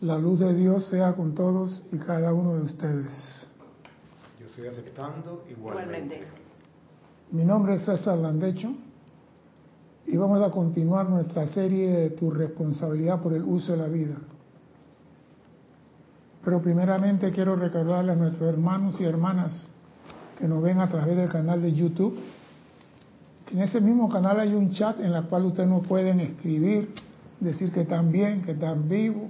La luz de Dios sea con todos y cada uno de ustedes. Yo estoy aceptando igualmente. Mi nombre es César Landecho y vamos a continuar nuestra serie de tu responsabilidad por el uso de la vida. Pero primeramente quiero recordarle a nuestros hermanos y hermanas que nos ven a través del canal de YouTube, que en ese mismo canal hay un chat en el cual ustedes nos pueden escribir, decir que están bien, que están vivos,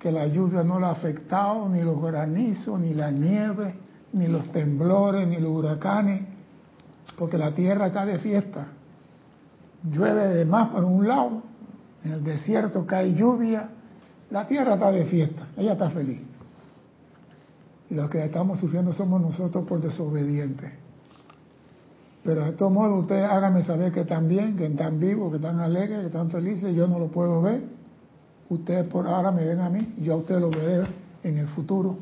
que la lluvia no la ha afectado, ni los granizos, ni la nieve, ni los temblores, ni los huracanes, porque la tierra está de fiesta. Llueve de más por un lado, en el desierto cae lluvia, la tierra está de fiesta, ella está feliz. Y los que estamos sufriendo somos nosotros por desobedientes. Pero de todos modos, ustedes háganme saber que están bien, que están vivos, que están alegres, que están felices. Yo no lo puedo ver Ustedes por ahora me ven a mí, yo a ustedes lo veré en el futuro.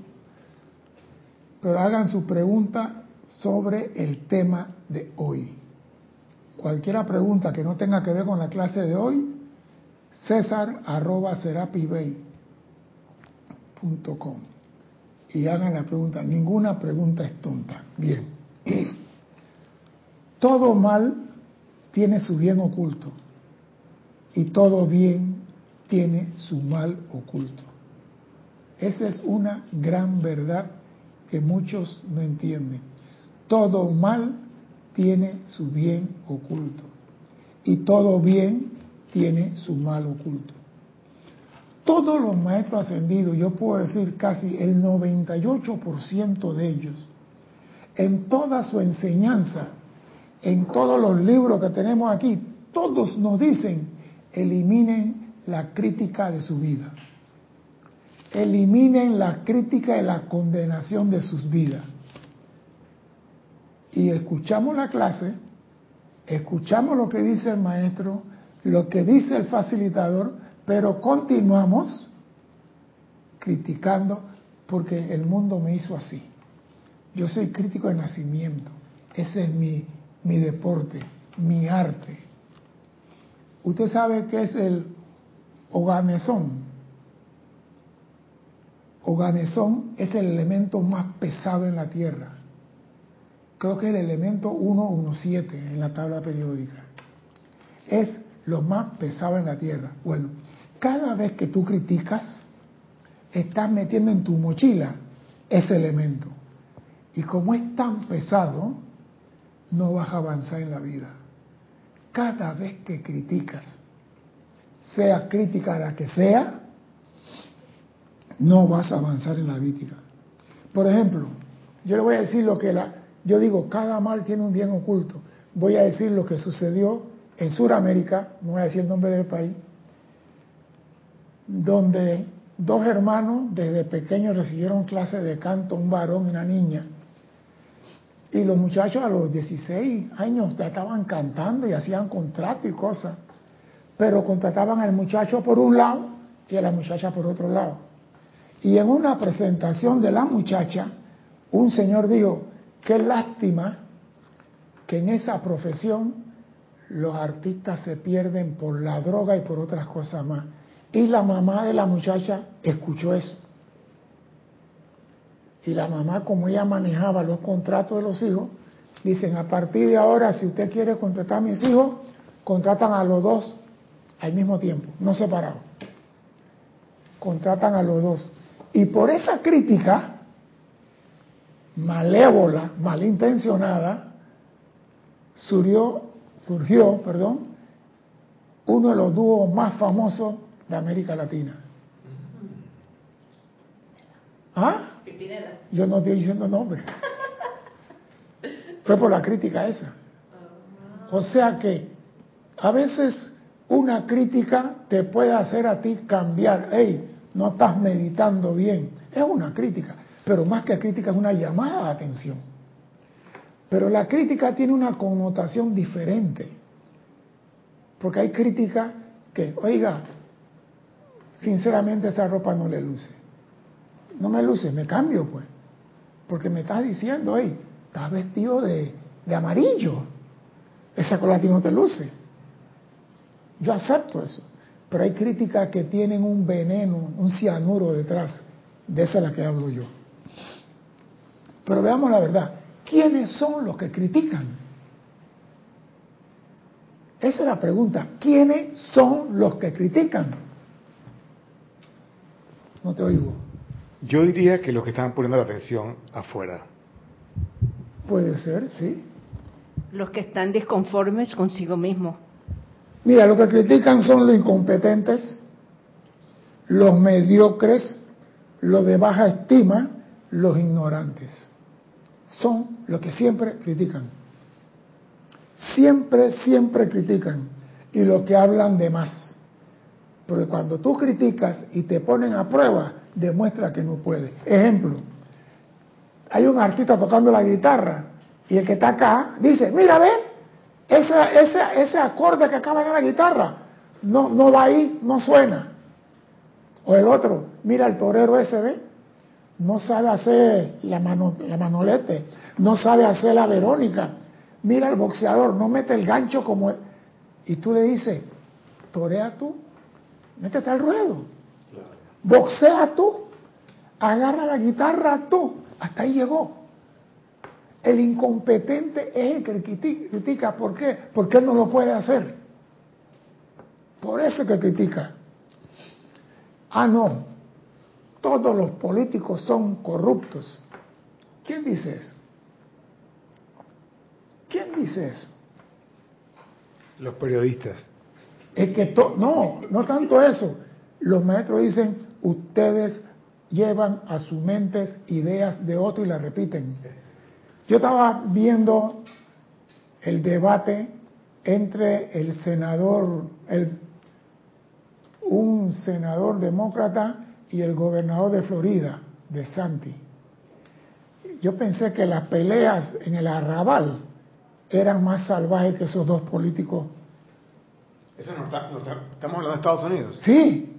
Pero hagan su pregunta sobre el tema de hoy. Cualquiera pregunta que no tenga que ver con la clase de hoy, César arroba y hagan la pregunta. Ninguna pregunta es tonta. Bien. Todo mal tiene su bien oculto y todo bien tiene su mal oculto. Esa es una gran verdad que muchos no entienden. Todo mal tiene su bien oculto y todo bien tiene su mal oculto. Todos los maestros ascendidos, yo puedo decir casi el 98% de ellos, en toda su enseñanza, en todos los libros que tenemos aquí, todos nos dicen, eliminen la crítica de su vida. Eliminen la crítica y la condenación de sus vidas. Y escuchamos la clase, escuchamos lo que dice el maestro, lo que dice el facilitador, pero continuamos criticando porque el mundo me hizo así. Yo soy crítico de nacimiento. Ese es mi, mi deporte, mi arte. Usted sabe qué es el Oganesón. Oganesón es el elemento más pesado en la Tierra. Creo que es el elemento 117 en la tabla periódica. Es lo más pesado en la Tierra. Bueno, cada vez que tú criticas, estás metiendo en tu mochila ese elemento. Y como es tan pesado, no vas a avanzar en la vida. Cada vez que criticas, sea crítica la que sea, no vas a avanzar en la crítica. Por ejemplo, yo le voy a decir lo que la, yo digo, cada mal tiene un bien oculto. Voy a decir lo que sucedió en Sudamérica, no voy a decir el nombre del país, donde dos hermanos desde pequeños recibieron clases de canto, un varón y una niña. Y los muchachos a los 16 años estaban cantando y hacían contrato y cosas pero contrataban al muchacho por un lado y a la muchacha por otro lado. Y en una presentación de la muchacha, un señor dijo, qué lástima que en esa profesión los artistas se pierden por la droga y por otras cosas más. Y la mamá de la muchacha escuchó eso. Y la mamá, como ella manejaba los contratos de los hijos, dicen, a partir de ahora, si usted quiere contratar a mis hijos, contratan a los dos al mismo tiempo, no separados. Contratan a los dos. Y por esa crítica malévola, malintencionada, surgió, surgió perdón, uno de los dúos más famosos de América Latina. ¿Ah? Yo no estoy diciendo nombre. Fue por la crítica esa. O sea que a veces una crítica te puede hacer a ti cambiar. Hey, no estás meditando bien. Es una crítica, pero más que crítica es una llamada de atención. Pero la crítica tiene una connotación diferente. Porque hay crítica que, oiga, sinceramente esa ropa no le luce. No me luce, me cambio pues. Porque me estás diciendo, hey, estás vestido de, de amarillo. Esa cola a ti no te luce. Yo acepto eso. pero hay críticas que tienen un veneno, un cianuro detrás. De esa es la que hablo yo. Pero veamos la verdad. ¿Quiénes son los que critican? Esa es la pregunta. ¿Quiénes son los que critican? No te oigo. Yo diría que los que están poniendo la atención afuera. Puede ser, sí. Los que están disconformes consigo mismo. Mira, los que critican son los incompetentes, los mediocres, los de baja estima, los ignorantes. Son los que siempre critican. Siempre, siempre critican. Y los que hablan de más. Porque cuando tú criticas y te ponen a prueba, demuestra que no puede. Ejemplo, hay un artista tocando la guitarra y el que está acá dice, mira, ven, ese, ese, ese acorde que acaba de la guitarra no, no va ahí, no suena. O el otro, mira el torero ese, ve, no sabe hacer la, mano, la manolete, no sabe hacer la verónica. Mira el boxeador, no mete el gancho como... Y tú le dices, torea tú, métete al ruedo, boxea tú, agarra la guitarra tú, hasta ahí llegó. El incompetente es el que critica. ¿Por qué? Porque él no lo puede hacer. Por eso que critica. Ah, no. Todos los políticos son corruptos. ¿Quién dice eso? ¿Quién dice eso? Los periodistas. Es que no, no tanto eso. Los maestros dicen, ustedes llevan a sus mentes ideas de otro y las repiten. Yo estaba viendo el debate entre el senador, el, un senador demócrata y el gobernador de Florida, de Santi. Yo pensé que las peleas en el arrabal eran más salvajes que esos dos políticos. Eso no está, estamos hablando de Estados Unidos. Sí.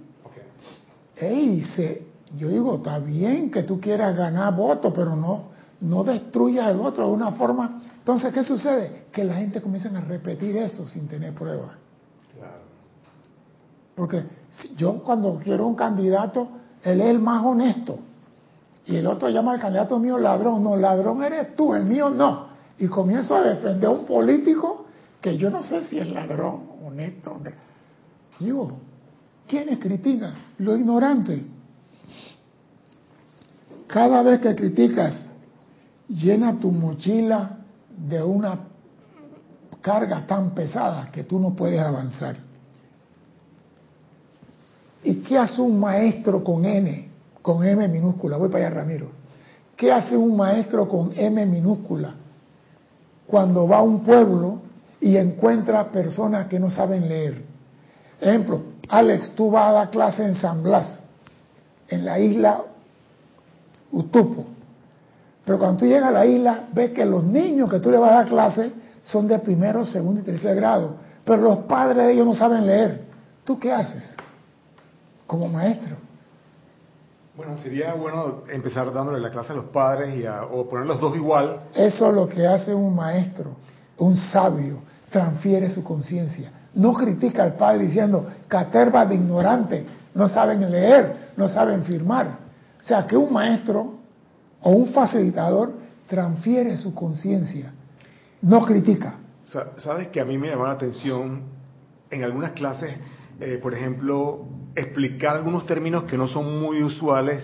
Ey, se, yo digo, está bien que tú quieras ganar votos, pero no, no destruyas al otro de una forma. Entonces, ¿qué sucede? Que la gente comienza a repetir eso sin tener pruebas. Claro. Porque yo cuando quiero un candidato, él es el más honesto. Y el otro llama al candidato mío ladrón. No, ladrón eres tú, el mío no. Y comienzo a defender a un político que yo no sé si es ladrón, honesto. Digo, ¿quiénes critican? Lo ignorante. Cada vez que criticas llena tu mochila de una carga tan pesada que tú no puedes avanzar. ¿Y qué hace un maestro con N, con M minúscula? Voy para allá, Ramiro. ¿Qué hace un maestro con M minúscula cuando va a un pueblo y encuentra personas que no saben leer? Ejemplo, Alex, tú vas a dar clase en San Blas, en la isla Utupo pero cuando tú llegas a la isla, ves que los niños que tú le vas a dar clase son de primero, segundo y tercer grado. Pero los padres de ellos no saben leer. ¿Tú qué haces como maestro? Bueno, sería bueno empezar dándole la clase a los padres y o poner los dos igual. Eso es lo que hace un maestro, un sabio, transfiere su conciencia. No critica al padre diciendo, caterva de ignorante, no saben leer, no saben firmar. O sea, que un maestro o un facilitador transfiere su conciencia, no critica. Sabes que a mí me llamó la atención en algunas clases, eh, por ejemplo, explicar algunos términos que no son muy usuales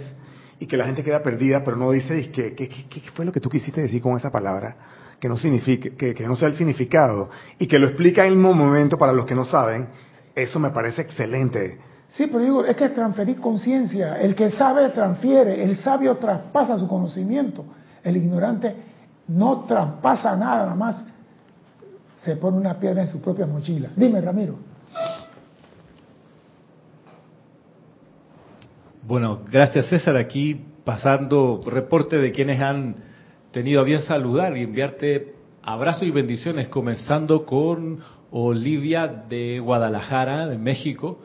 y que la gente queda perdida, pero no dice ¿qué, qué, qué fue lo que tú quisiste decir con esa palabra, que no signifique, que, que no sea el significado, y que lo explica en el mismo momento para los que no saben, eso me parece excelente. Sí, pero digo, es que transferir conciencia. El que sabe transfiere, el sabio traspasa su conocimiento. El ignorante no traspasa nada, nada más se pone una piedra en su propia mochila. Dime, Ramiro. Bueno, gracias César. Aquí pasando reporte de quienes han tenido a bien saludar y enviarte abrazos y bendiciones, comenzando con Olivia de Guadalajara, de México.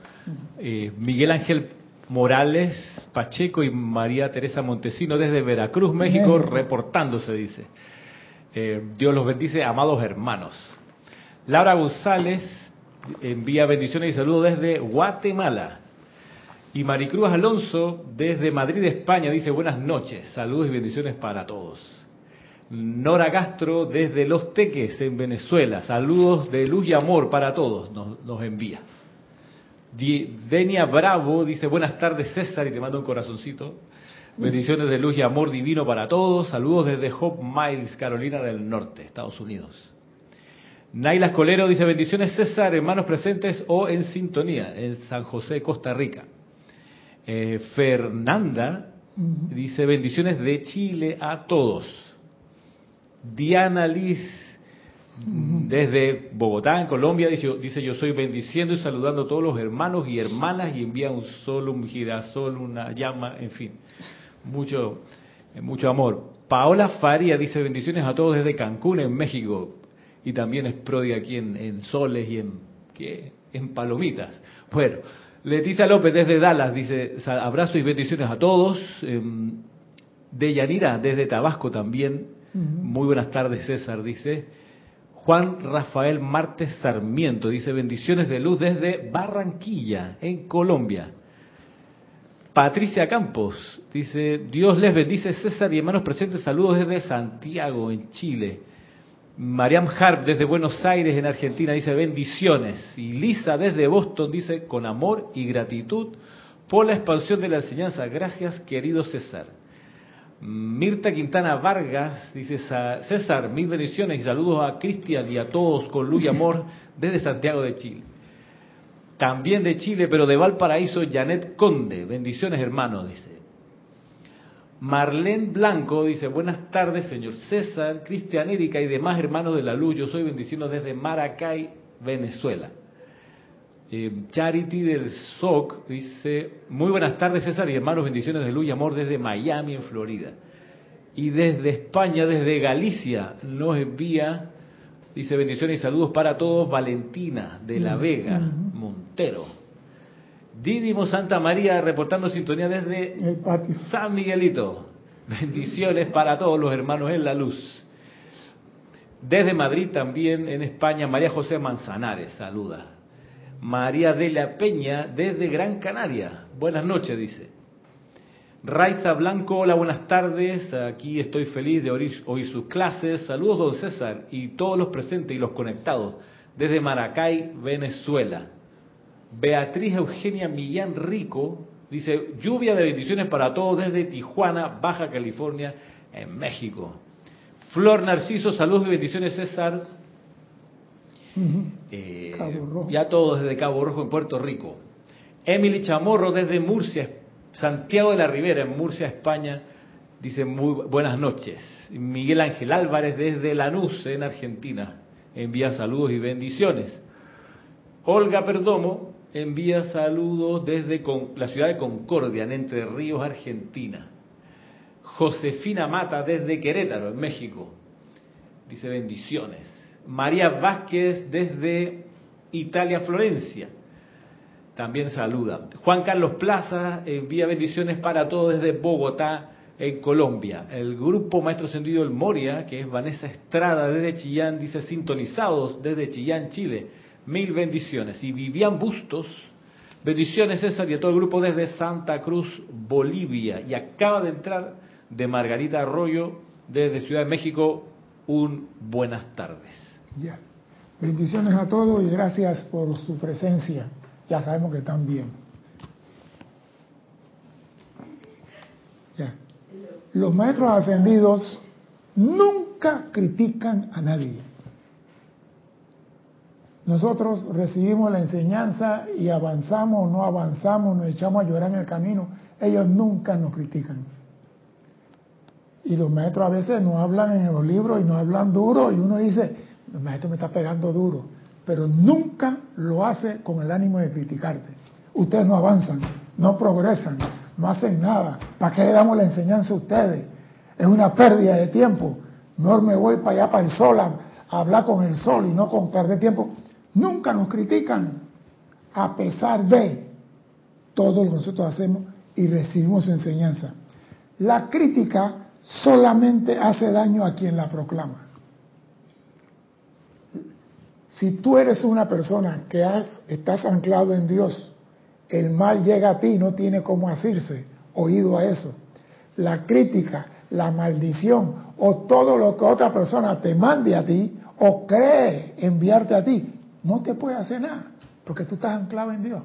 Eh, Miguel Ángel Morales Pacheco y María Teresa Montesino desde Veracruz, México, reportándose, dice. Eh, Dios los bendice, amados hermanos. Laura González envía bendiciones y saludos desde Guatemala. Y Maricruz Alonso desde Madrid, España, dice buenas noches, saludos y bendiciones para todos. Nora Castro desde Los Teques, en Venezuela, saludos de luz y amor para todos, nos, nos envía. Denia Bravo dice buenas tardes César y te mando un corazoncito. Bendiciones de luz y amor divino para todos. Saludos desde Hope Miles, Carolina del Norte, Estados Unidos. Naila Escolero dice bendiciones César, hermanos presentes o en sintonía en San José, Costa Rica. Eh, Fernanda dice bendiciones de Chile a todos. Diana Liz desde Bogotá, en Colombia, dice, dice, yo soy bendiciendo y saludando a todos los hermanos y hermanas y envía un sol, un girasol, una llama, en fin, mucho, mucho amor. Paola Faria dice bendiciones a todos desde Cancún, en México, y también es prodia aquí en, soles y en, ¿qué? en palomitas. Bueno, Leticia López desde Dallas dice abrazos y bendiciones a todos. Em, de Yanira desde Tabasco también. Muy buenas tardes César, dice. Juan Rafael Martes Sarmiento dice bendiciones de luz desde Barranquilla, en Colombia. Patricia Campos dice Dios les bendice César y hermanos presentes, saludos desde Santiago, en Chile. Mariam Harp desde Buenos Aires, en Argentina, dice bendiciones. Y Lisa desde Boston dice con amor y gratitud por la expansión de la enseñanza. Gracias, querido César. Mirta Quintana Vargas dice, César, mil bendiciones y saludos a Cristian y a todos con luz y amor desde Santiago de Chile. También de Chile, pero de Valparaíso, Janet Conde. Bendiciones, hermanos, dice. Marlene Blanco dice, buenas tardes, señor César, Cristian Erika y demás hermanos de la luz. Yo soy bendiciendo desde Maracay, Venezuela. Eh, Charity del SOC dice, muy buenas tardes César y hermanos, bendiciones de luz y amor desde Miami, en Florida. Y desde España, desde Galicia, nos envía, dice bendiciones y saludos para todos, Valentina de la Vega, Montero. Didimo Santa María reportando sintonía desde San Miguelito. Bendiciones para todos los hermanos en la luz. Desde Madrid también, en España, María José Manzanares, saluda. María de la Peña desde Gran Canaria. Buenas noches, dice. Raiza Blanco, hola, buenas tardes. Aquí estoy feliz de oír, sus clases. Saludos, don César, y todos los presentes y los conectados desde Maracay, Venezuela. Beatriz Eugenia Millán Rico dice, lluvia de bendiciones para todos desde Tijuana, Baja California, en México. Flor Narciso, saludos y bendiciones, César. Eh, ya todos desde Cabo Rojo en Puerto Rico. Emily Chamorro desde Murcia, Santiago de la Ribera, en Murcia, España, dice muy buenas noches. Miguel Ángel Álvarez desde Lanús, en Argentina, envía saludos y bendiciones. Olga Perdomo envía saludos desde la ciudad de Concordia, en Entre Ríos, Argentina. Josefina Mata desde Querétaro, en México, dice bendiciones. María Vázquez desde Italia, Florencia. También saluda. Juan Carlos Plaza envía bendiciones para todos desde Bogotá, en Colombia. El grupo Maestro Sendido El Moria, que es Vanessa Estrada desde Chillán, dice sintonizados desde Chillán, Chile. Mil bendiciones. Y Vivian Bustos, bendiciones César y a todo el grupo desde Santa Cruz, Bolivia. Y acaba de entrar de Margarita Arroyo desde Ciudad de México. Un buenas tardes. Ya. Bendiciones a todos y gracias por su presencia. Ya sabemos que están bien. Ya. Los maestros ascendidos nunca critican a nadie. Nosotros recibimos la enseñanza y avanzamos o no avanzamos, nos echamos a llorar en el camino. Ellos nunca nos critican. Y los maestros a veces nos hablan en los libros y nos hablan duro y uno dice, el maestro me está pegando duro, pero nunca lo hace con el ánimo de criticarte. Ustedes no avanzan, no progresan, no hacen nada. ¿Para qué le damos la enseñanza a ustedes? Es una pérdida de tiempo. Mejor me voy para allá, para el sol, a, hablar con el sol y no con perder tiempo. Nunca nos critican, a pesar de todo lo que nosotros hacemos y recibimos su enseñanza. La crítica solamente hace daño a quien la proclama. Si tú eres una persona que estás anclado en Dios, el mal llega a ti y no tiene cómo asirse, oído a eso. La crítica, la maldición o todo lo que otra persona te mande a ti o cree enviarte a ti, no te puede hacer nada, porque tú estás anclado en Dios.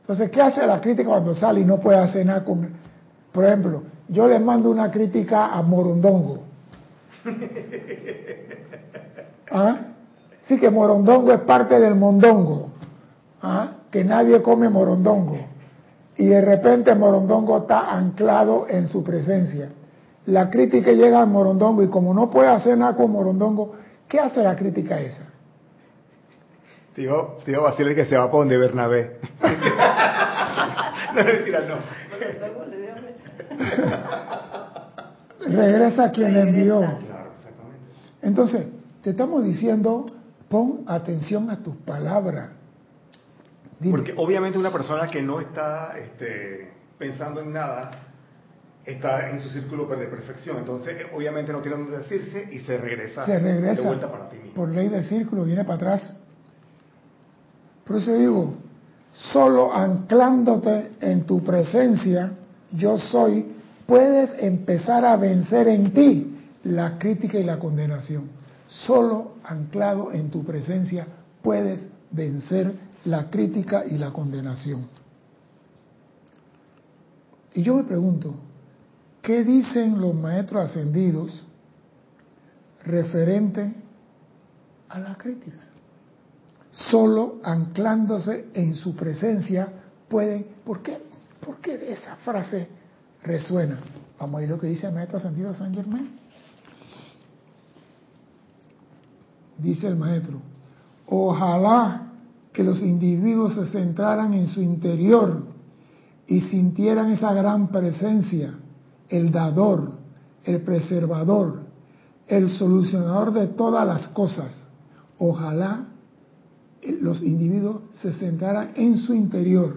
Entonces, ¿qué hace la crítica cuando sale y no puede hacer nada con... Por ejemplo, yo le mando una crítica a Morondongo. ¿Ah? Sí que Morondongo es parte del mondongo. ¿Ah? Que nadie come Morondongo. Y de repente Morondongo está anclado en su presencia. La crítica llega a Morondongo y como no puede hacer nada con Morondongo, ¿qué hace la crítica esa? Tío, tío Basile que se va para donde Bernabé. no, mentira, no. Regresa a quien le envió. Entonces, te estamos diciendo, pon atención a tus palabras. Porque obviamente una persona que no está este, pensando en nada, está en su círculo de perfección. Entonces, obviamente no tiene dónde decirse y se regresa, se regresa de vuelta para ti mismo. Por ley del círculo, viene para atrás. Por eso digo, solo anclándote en tu presencia, yo soy, puedes empezar a vencer en ti la crítica y la condenación. Solo anclado en tu presencia puedes vencer la crítica y la condenación. Y yo me pregunto, ¿qué dicen los maestros ascendidos referente a la crítica? Solo anclándose en su presencia pueden, ¿por qué? ¿Por qué esa frase resuena? Vamos a ver lo que dice el maestro ascendido San Germán. Dice el maestro, ojalá que los individuos se centraran en su interior y sintieran esa gran presencia, el dador, el preservador, el solucionador de todas las cosas. Ojalá los individuos se centraran en su interior.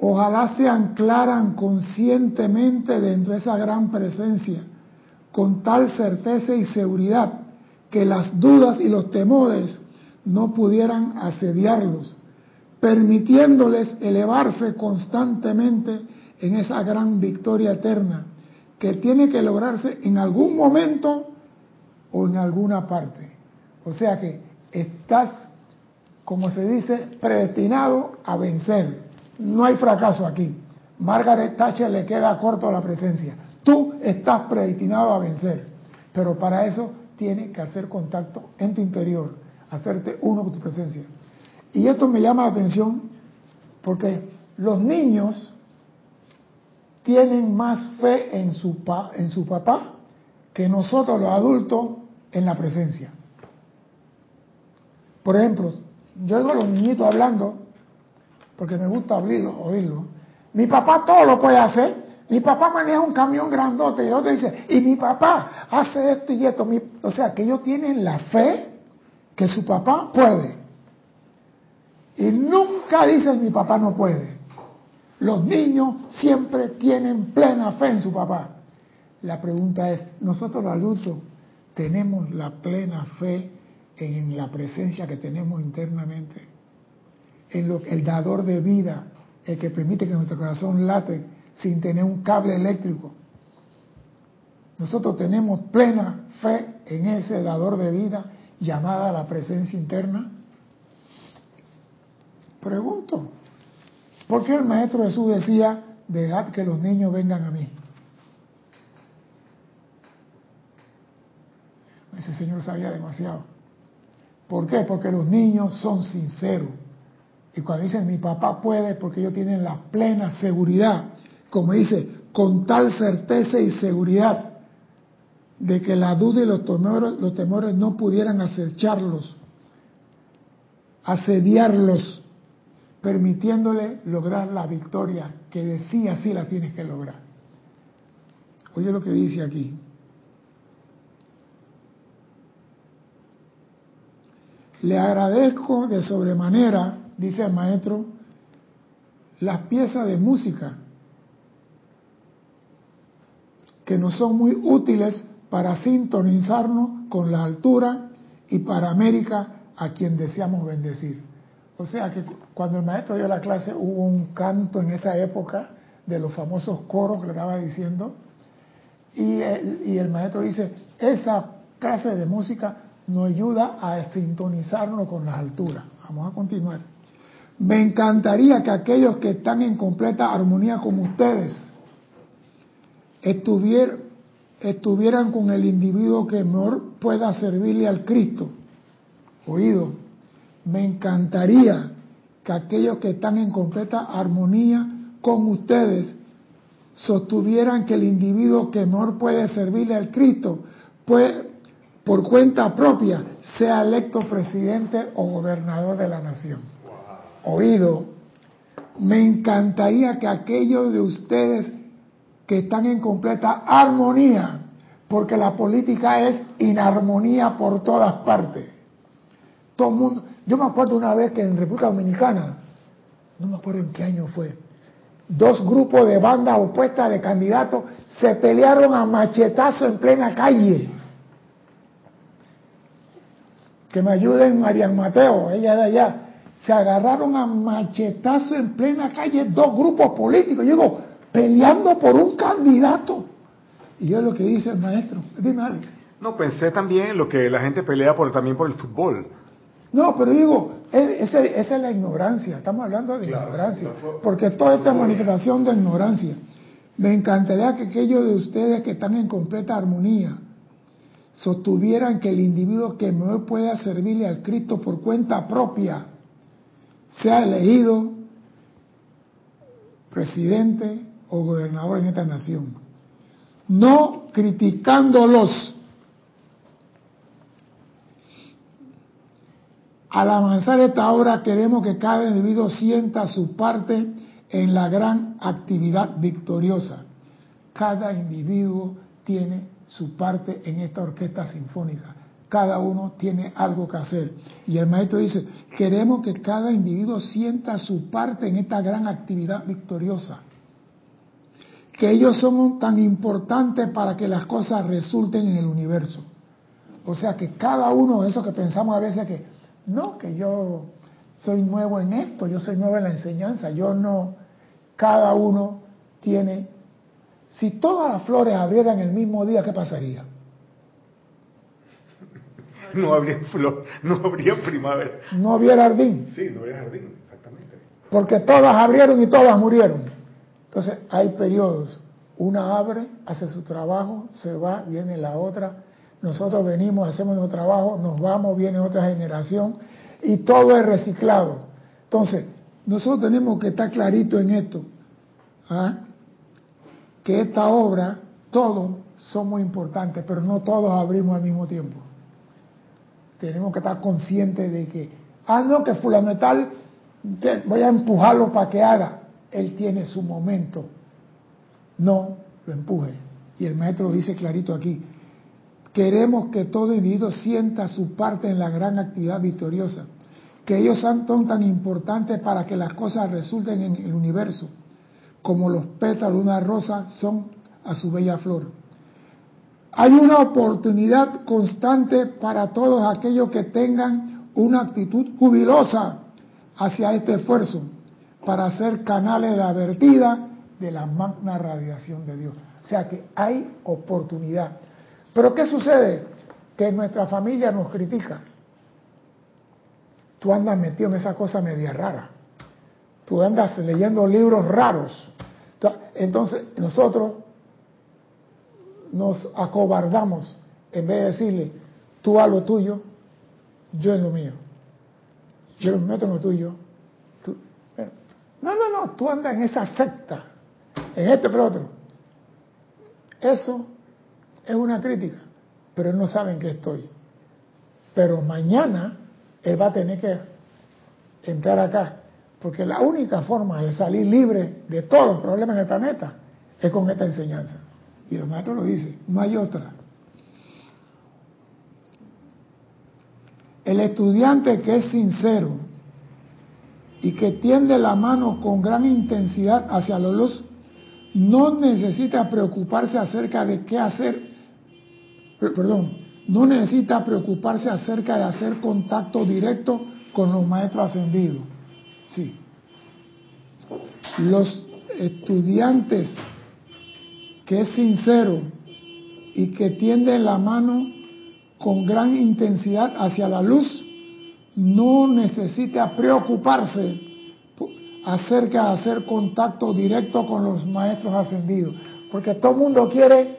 Ojalá se anclaran conscientemente dentro de esa gran presencia, con tal certeza y seguridad que las dudas y los temores no pudieran asediarlos, permitiéndoles elevarse constantemente en esa gran victoria eterna que tiene que lograrse en algún momento o en alguna parte. O sea que estás, como se dice, predestinado a vencer. No hay fracaso aquí. Margaret Thatcher le queda corto la presencia. Tú estás predestinado a vencer. Pero para eso tiene que hacer contacto en tu interior, hacerte uno con tu presencia. Y esto me llama la atención porque los niños tienen más fe en su, en su papá que nosotros los adultos en la presencia. Por ejemplo, yo oigo a los niñitos hablando, porque me gusta oírlo, oírlo. Mi papá todo lo puede hacer, mi papá maneja un camión grandote y otro dice, y mi papá hace esto y esto. O sea, que ellos tienen la fe que su papá puede. Y nunca dicen mi papá no puede. Los niños siempre tienen plena fe en su papá. La pregunta es, nosotros los adultos tenemos la plena fe en la presencia que tenemos internamente, en lo, el dador de vida, el que permite que nuestro corazón late sin tener un cable eléctrico. Nosotros tenemos plena fe en ese dador de vida llamada la presencia interna. Pregunto, ¿por qué el Maestro Jesús decía, dejad que los niños vengan a mí? Ese señor sabía demasiado. ¿Por qué? Porque los niños son sinceros. Y cuando dicen mi papá puede, porque ellos tienen la plena seguridad como dice, con tal certeza y seguridad de que la duda y los temores, no pudieran acecharlos, asediarlos, permitiéndole lograr la victoria que decía sí la tienes que lograr. Oye lo que dice aquí. Le agradezco de sobremanera, dice el maestro, las piezas de música que nos son muy útiles para sintonizarnos con la altura y para América a quien deseamos bendecir. O sea que cuando el maestro dio la clase hubo un canto en esa época de los famosos coros que le estaba diciendo y el, y el maestro dice, esa clase de música nos ayuda a sintonizarnos con las alturas. Vamos a continuar. Me encantaría que aquellos que están en completa armonía con ustedes estuvieran, estuvieran con el individuo que mejor pueda servirle al Cristo. Oído, me encantaría que aquellos que están en completa armonía con ustedes sostuvieran que el individuo que mejor puede servirle al Cristo, pues, por cuenta propia, sea electo presidente o gobernador de la nación. Oído, me encantaría que aquellos de ustedes que están en completa armonía, porque la política es inarmonía por todas partes. Todo mundo, yo me acuerdo una vez que en República Dominicana, no me acuerdo en qué año fue, dos grupos de bandas opuestas de candidatos se pelearon a machetazo en plena calle. Que me ayuden Marian Mateo, ella de allá. Se agarraron a machetazo en plena calle dos grupos políticos. Yo digo, peleando por un candidato. Y yo lo que dice el maestro, dime Alex. No, pensé también en lo que la gente pelea por, también por el fútbol. No, pero digo, esa, esa es la ignorancia, estamos hablando de Claro, ignorancia, porque toda esta manifestación de ignorancia. Me encantaría que aquellos de ustedes que están en completa armonía sostuvieran que el individuo que mejor pueda servirle al Cristo por cuenta propia sea elegido presidente o gobernador en esta nación. No criticándolos Al avanzar esta obra queremos que cada individuo sienta su parte en la gran actividad victoriosa. Cada individuo tiene su parte en esta orquesta sinfónica. Cada uno tiene algo que hacer. Y el maestro dice, queremos que cada individuo sienta su parte en esta gran actividad victoriosa. Que ellos son tan importantes para que las cosas resulten en el universo. O sea que cada uno de esos que pensamos a veces que, no, que yo soy nuevo en esto, yo soy nuevo en la enseñanza, yo no, cada uno tiene, si todas las flores abrieran el mismo día, ¿qué pasaría? No habría flor, no habría primavera. No hubiera jardín, Sí, no habría jardín, exactamente. porque todas abrieron y todas murieron. Entonces hay periodos, una abre, hace su trabajo, se va, viene la otra, nosotros venimos, hacemos nuestro trabajo, nos vamos, viene otra generación y todo es reciclado. Entonces, nosotros tenemos que estar clarito en esto, ¿ah? que esta obra, todos somos importantes, pero no todos abrimos al mismo tiempo. Tenemos que estar conscientes de que, ah, no, que fulano tal, voy a empujarlo para que haga. Él tiene su momento. No lo empuje. Y el maestro dice clarito aquí. Queremos que todo individuo sienta su parte en la gran actividad victoriosa, que ellos son tan, tan importantes para que las cosas resulten en el universo, como los pétalos de una rosa son a su bella flor. Hay una oportunidad constante para todos aquellos que tengan una actitud jubilosa hacia este esfuerzo, para ser canales de la vertida de la magna radiación de Dios. O sea que hay oportunidad. Pero ¿qué sucede? Que nuestra familia nos critica. Tú andas metido en esa cosa media rara. Tú andas leyendo libros raros. Entonces nosotros nos acobardamos en vez de decirle, tú a lo tuyo, yo en lo mío. Yo me meto en lo tuyo. No, no, no, tú andas en esa secta, en este pero otro. Eso es una crítica, pero él no sabe en qué estoy. Pero mañana él va a tener que entrar acá, porque la única forma de salir libre de todos los problemas en el planeta es con esta enseñanza. Y el maestro lo dice, no hay otra. El estudiante que es sincero y que tiende la mano con gran intensidad hacia la luz, no necesita preocuparse acerca de qué hacer perdón, no necesita preocuparse acerca de hacer contacto directo con los maestros ascendidos. Sí. Los estudiantes que es sincero y que tiende la mano con gran intensidad hacia la luz, no necesita preocuparse acerca de hacer contacto directo con los maestros ascendidos. Porque todo el mundo quiere,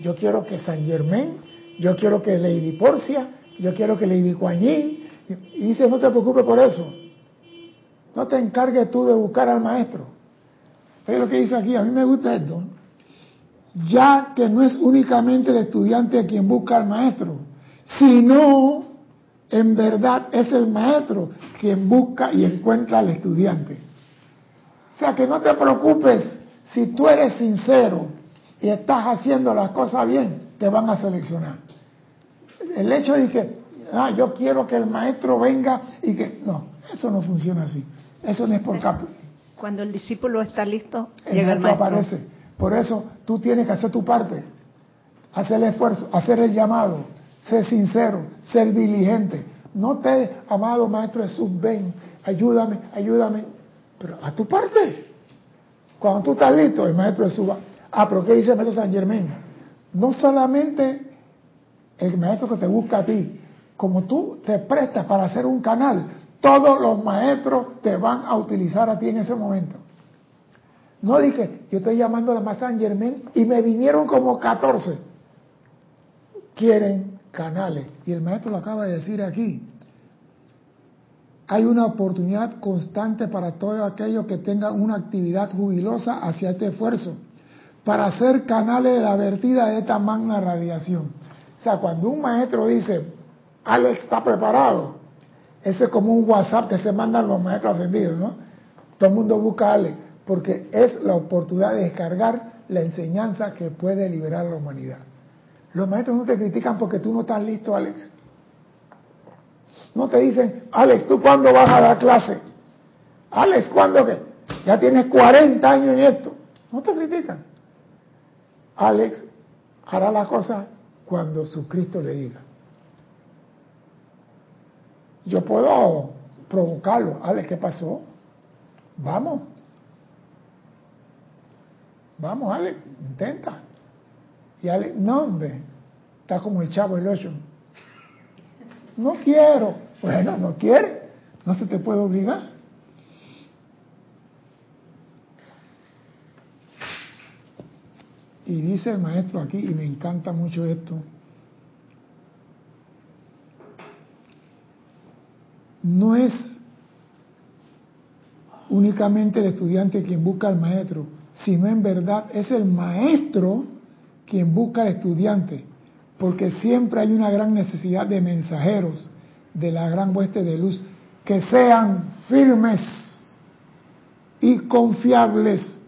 yo quiero que San Germain, yo quiero que Lady Porcia, yo quiero que Lady Yin, y dice, no te preocupes por eso. No te encargues tú de buscar al maestro. Es lo que dice aquí, a mí me gusta esto. Ya que no es únicamente el estudiante quien busca al maestro, sino en verdad es el maestro quien busca y encuentra al estudiante. O sea que no te preocupes si tú eres sincero y estás haciendo las cosas bien, te van a seleccionar. El hecho de que, ah, yo quiero que el maestro venga y que, no, eso no funciona así. Eso no es por capo. Cuando el discípulo está listo, el llega el maestro. aparece. Por eso tú tienes que hacer tu parte, hacer el esfuerzo, hacer el llamado, ser sincero, ser diligente. No te, amado Maestro Jesús, ven, ayúdame, ayúdame, pero a tu parte. Cuando tú estás listo, el Maestro Jesús va. Ah, pero ¿qué dice el Maestro San Germán? No solamente el Maestro que te busca a ti, como tú te prestas para hacer un canal, todos los maestros te van a utilizar a ti en ese momento. No dije, yo estoy llamando a la San Germán y me vinieron como 14. Quieren canales. Y el maestro lo acaba de decir aquí. Hay una oportunidad constante para todos aquellos que tengan una actividad jubilosa hacia este esfuerzo, para hacer canales de la vertida de esta magna radiación. O sea, cuando un maestro dice, Alex está preparado, ese es como un WhatsApp que se mandan los maestros ascendidos, ¿no? Todo el mundo busca a Alex, porque es la oportunidad de descargar la enseñanza que puede liberar a la humanidad. Los maestros no te critican porque tú no estás listo, Alex. No te dicen, Alex, ¿tú cuándo vas a dar clase? Alex, ¿cuándo qué? Ya tienes 40 años en esto. No te critican. Alex hará la cosa cuando su Cristo le diga. Yo puedo provocarlo. Alex, ¿qué pasó? Vamos. Vamos, Alex, intenta. Y Ale, no, hombre, está como el chavo el ocho. No quiero. Bueno, no quiere. No se te puede obligar. Y dice el maestro aquí, y me encanta mucho esto, no es únicamente el estudiante quien busca al maestro, sino en verdad es el maestro quien busca al estudiante, porque siempre hay una gran necesidad de mensajeros de la gran hueste de luz que sean firmes y confiables,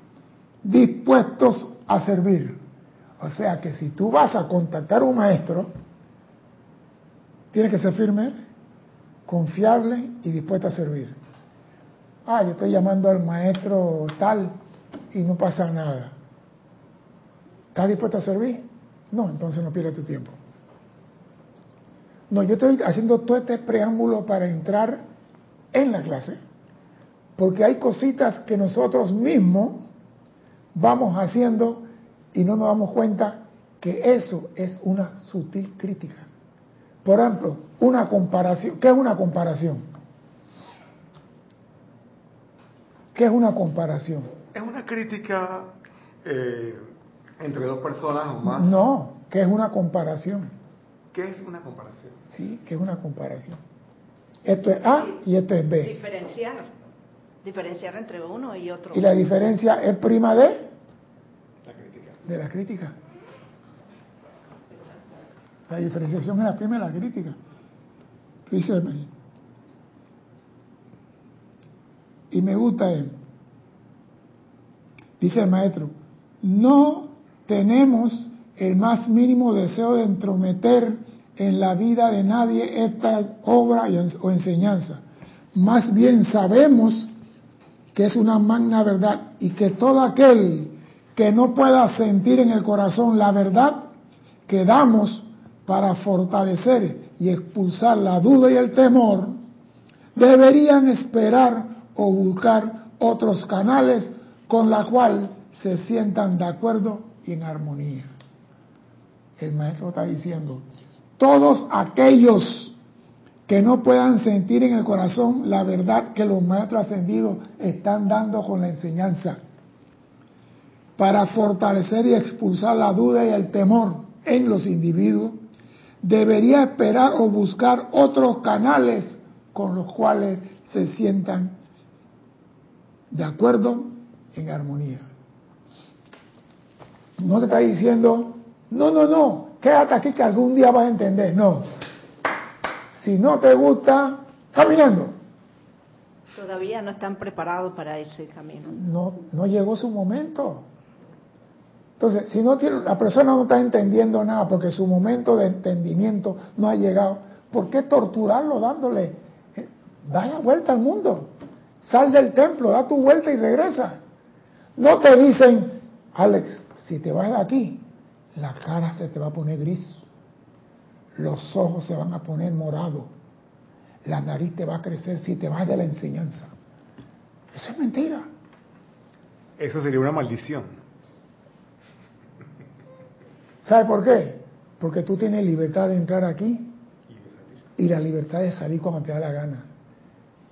dispuestos a servir. O sea que si tú vas a contactar a un maestro, tiene que ser firme, confiable y dispuesto a servir. Ah, yo estoy llamando al maestro tal y no pasa nada. ¿Estás dispuesto a servir? No, entonces no pierdas tu tiempo. No, yo estoy haciendo todo este preámbulo para entrar en la clase, porque hay cositas que nosotros mismos vamos haciendo y no nos damos cuenta que eso es una sutil crítica. Por ejemplo, una comparación. ¿Qué es una comparación? ¿Qué es una comparación? Es una crítica eh, entre dos personas o más. No, que es una comparación. ¿Qué es una comparación? Sí, que es una comparación. Esto es A y esto es B. Diferenciar. Diferenciar entre uno y otro. Y la diferencia es prima de La crítica. de la crítica. La diferenciación es la prima de la crítica. Dice, y me gusta él. Dice el maestro, no tenemos el más mínimo deseo de entrometer en la vida de nadie esta obra o enseñanza. Más bien sabemos que es una magna verdad y que todo aquel que no pueda sentir en el corazón la verdad, que damos para fortalecer y expulsar la duda y el temor, deberían esperar o buscar otros canales con la cual se sientan de acuerdo y en armonía. El maestro está diciendo, todos aquellos que no puedan sentir en el corazón la verdad que los maestros ascendidos están dando con la enseñanza, para fortalecer y expulsar la duda y el temor en los individuos, debería esperar o buscar otros canales con los cuales se sientan de acuerdo en armonía. No te está diciendo, no, no, no, quédate aquí que algún día vas a entender. No. Si no te gusta, caminando. Todavía no están preparados para ese camino. No, no llegó su momento. Entonces, si no tiene, la persona no está entendiendo nada porque su momento de entendimiento no ha llegado, ¿por qué torturarlo dándole? Eh, da vuelta al mundo. Sal del templo, da tu vuelta y regresa. No te dicen, Alex, si te vas de aquí, la cara se te va a poner gris, los ojos se van a poner morados, la nariz te va a crecer si te vas de la enseñanza. Eso es mentira. Eso sería una maldición. ¿Sabe por qué? Porque tú tienes libertad de entrar aquí y la libertad de salir cuando te da la gana.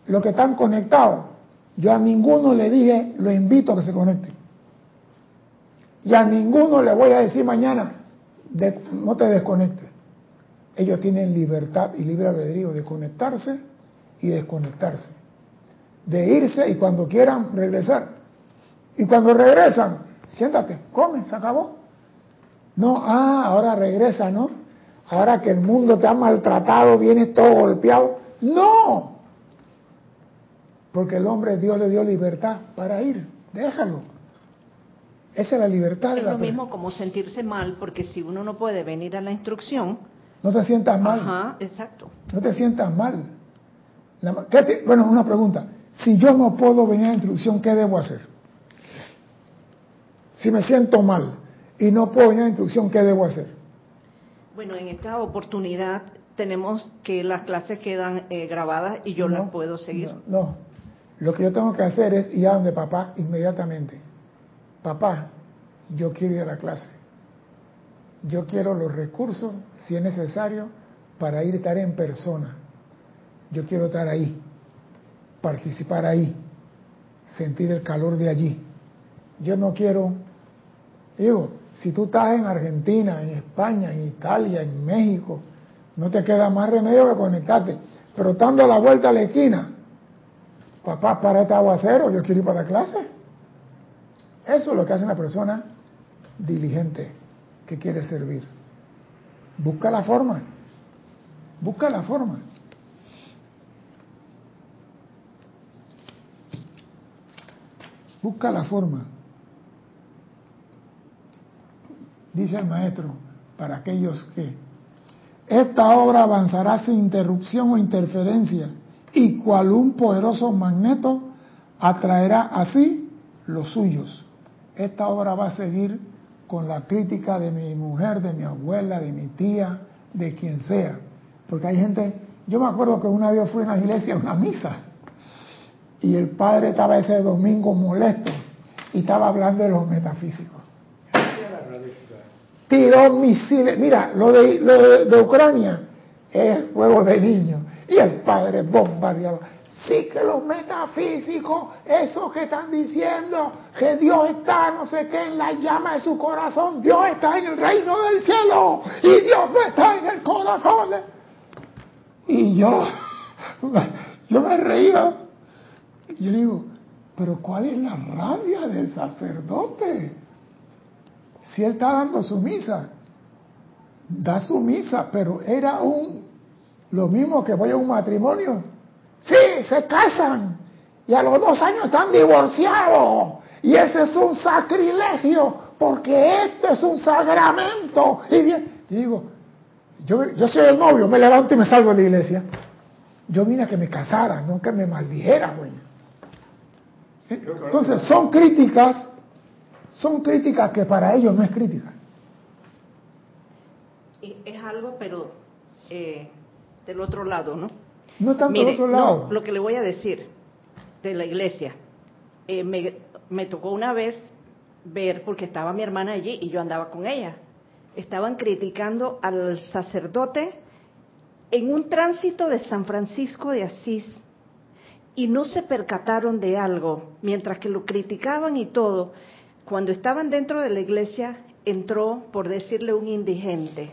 Los que están conectados, yo a ninguno le dije, lo invito a que se conecten. Y a ninguno le voy a decir mañana, no te desconectes. Ellos tienen libertad y libre albedrío de conectarse y desconectarse. De irse y cuando quieran regresar. Y cuando regresan, siéntate, come, se acabó. No, ah, ahora regresa, ¿no? Ahora que el mundo te ha maltratado, vienes todo golpeado. No. Porque el hombre Dios le dio libertad para ir. Déjalo. Esa es la libertad es de la lo mismo como sentirse mal, porque si uno no puede venir a la instrucción... No te sientas mal. Ajá, exacto. No te sientas mal. bueno, una pregunta. Si yo no puedo venir a la instrucción, ¿qué debo hacer? Si me siento mal y no puedo venir a la instrucción, ¿qué debo hacer? Bueno, en esta oportunidad tenemos que las clases quedan eh, grabadas y yo las puedo seguir. No, no, lo que yo tengo que hacer es ir a donde papá inmediatamente papá, yo quiero ir a la clase. Yo quiero los recursos, si es necesario, para ir a estar en persona. Yo quiero estar ahí, participar ahí, sentir el calor de allí. Yo no quiero, digo, si tú estás en Argentina, en España, en Italia, en México, no te queda más remedio que conectarte. Pero estando a la vuelta a la esquina, papá, para este aguacero, yo quiero ir para la clase. Eso es lo que hace una persona diligente que quiere servir. Busca la forma. Busca la forma. Busca la forma. Dice el maestro, para aquellos que esta obra avanzará sin interrupción o interferencia y cual un poderoso magneto atraerá así los suyos esta obra va a seguir con la crítica de mi mujer, de mi abuela, de mi tía, de quien sea. Porque hay gente, yo me acuerdo que una vez fui a una iglesia a una misa y el padre estaba ese domingo molesto y estaba hablando de los metafísicos. Tiró misiles, mira, lo de, lo de, Ucrania es juego de niños y el padre bombardeaba. Sí que los metafísicos, esos que están diciendo que Dios está no sé qué en la llama de su corazón, Dios está en el reino del cielo y Dios no está en el corazón. Y yo, yo me reía. Y yo digo, pero ¿cuál es la rabia del sacerdote? Si él está dando su misa, da su misa, pero era un, lo mismo que voy a un matrimonio Sí, se casan y a los dos años están divorciados. Y ese es un sacrilegio, porque este es un sagramento. Y bien, digo, yo, yo soy el novio, me levanto y me salgo de la iglesia. Yo vine a que me casara, no que me maldijera, güey. Entonces, son críticas, son críticas que para ellos no es crítica. Es algo, pero eh, del otro lado, ¿no? No tanto del otro lado. lo que le voy a decir de la iglesia. Eh, me, me tocó una vez ver, porque estaba mi hermana allí y yo andaba con ella. Estaban criticando al sacerdote en un tránsito de San Francisco de Asís y no se percataron de algo, mientras que lo criticaban y todo, cuando estaban dentro de la iglesia entró, por decirle un indigente,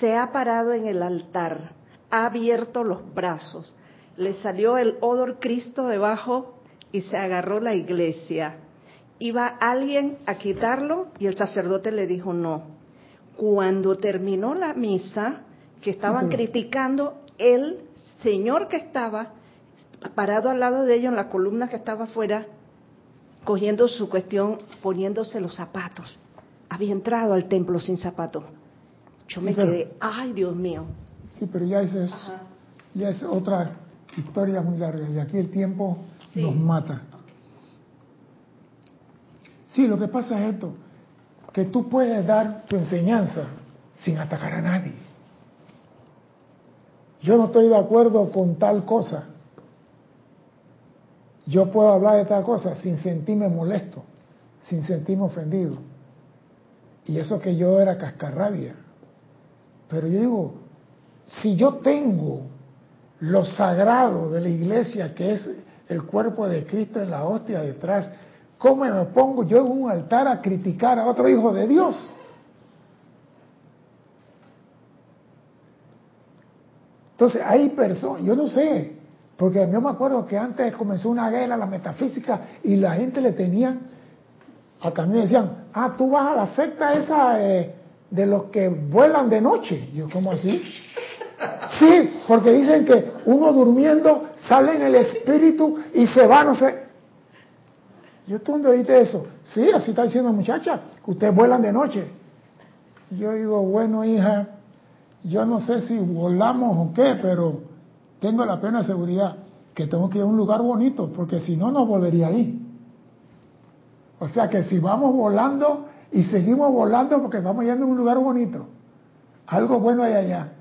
se ha parado en el altar, ha abierto los brazos, le salió el odor Cristo debajo y se agarró la iglesia. Iba alguien a quitarlo y el sacerdote le dijo no. Cuando terminó la misa, que estaban criticando, el señor que estaba parado al lado de ellos en la columna que estaba afuera, cogiendo su cuestión, poniéndose los zapatos. Había entrado al templo sin zapatos. Yo me quedé, ay Dios mío. Sí, pero ya, es, ya es otra historia muy larga y aquí el tiempo nos mata. Sí, lo que pasa es esto, que tú puedes dar tu enseñanza sin atacar a nadie. Yo no estoy de acuerdo con tal cosa. Yo puedo hablar de tal cosa sin sentirme molesto, sin sentirme ofendido. Y eso que yo era cascarrabia. Pero yo digo, si yo tengo lo sagrado de la iglesia, que es el cuerpo de Cristo en la hostia detrás, ¿cómo me pongo yo en un altar a criticar a otro hijo de Dios? Entonces hay personas, yo no sé, porque yo me acuerdo que antes comenzó una guerra, la metafísica, y la gente le tenía, a también decían, ah, tú vas a la secta esa eh, de los que vuelan de noche. yo, ¿cómo así? Sí, porque dicen que uno durmiendo sale en el espíritu y se va, no sé. Yo, ¿tú dónde oíste eso? Sí, así está diciendo muchacha, que ustedes vuelan de noche. Yo digo, bueno, hija, yo no sé si volamos o qué, pero tengo la plena seguridad que tengo que ir a un lugar bonito, porque si no, no volvería ahí. O sea que si vamos volando y seguimos volando porque vamos yendo a un lugar bonito, algo bueno hay allá.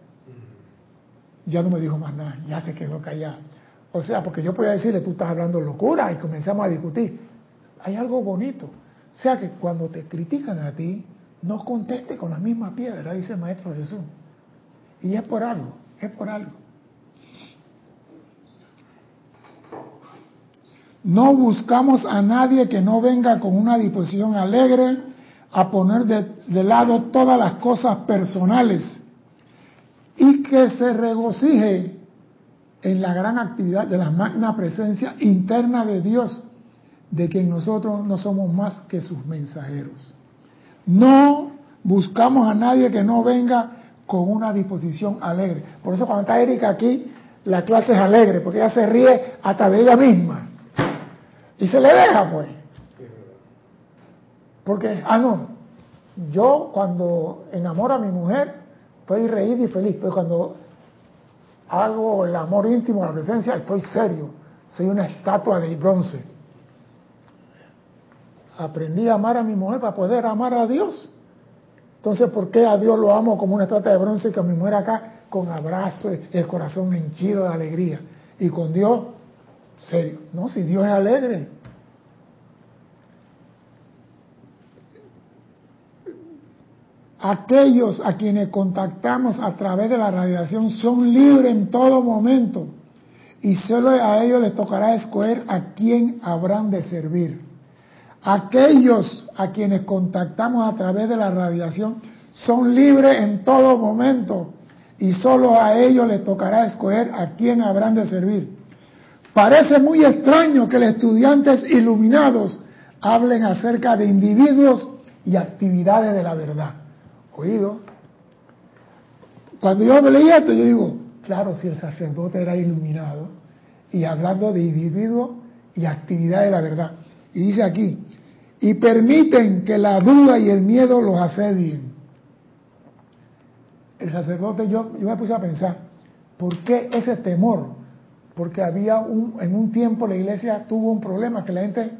Ya no me dijo más nada, ya se quedó callado. O sea, porque yo podía decirle, tú estás hablando locura y comenzamos a discutir. Hay algo bonito. O sea que cuando te critican a ti, no conteste con la misma piedra, dice el Maestro Jesús. Y es por algo, es por algo. No buscamos a nadie que no venga con una disposición alegre a poner de, lado todas las cosas personales y que se regocije en la gran actividad de la magna presencia interna de Dios, de quien nosotros no somos más que sus mensajeros. No buscamos a nadie que no venga con una disposición alegre. Por eso cuando está Erika aquí, la clase es alegre, porque ella se ríe hasta de ella misma. Y se le deja, pues. Porque, ah, no, yo cuando enamoro a mi mujer, estoy reír y feliz, pero cuando hago el amor íntimo, la presencia, estoy serio. Soy una estatua de bronce. Aprendí a amar a mi mujer para poder amar a Dios. Entonces, ¿por qué a Dios lo amo como una estatua de bronce y que a mi mujer acá con abrazo, el corazón henchido de alegría? Y con Dios, serio. No, si Dios es alegre. Aquellos a quienes contactamos a través de la radiación son libres en todo momento y solo a ellos les tocará escoger a quién habrán de servir. Aquellos a quienes contactamos a través de la radiación son libres en todo momento y solo a ellos les tocará escoger a quién habrán de servir. Parece muy extraño que los estudiantes iluminados hablen acerca de individuos y actividades de la verdad. Oído. Cuando yo me leí esto, yo digo, claro, si el sacerdote era iluminado y hablando de individuos y actividades de la verdad. Y dice aquí, y permiten que la duda y el miedo los asedien. El sacerdote, yo, yo me puse a pensar, ¿por qué ese temor? Porque había un, en un tiempo la iglesia tuvo un problema, que la gente,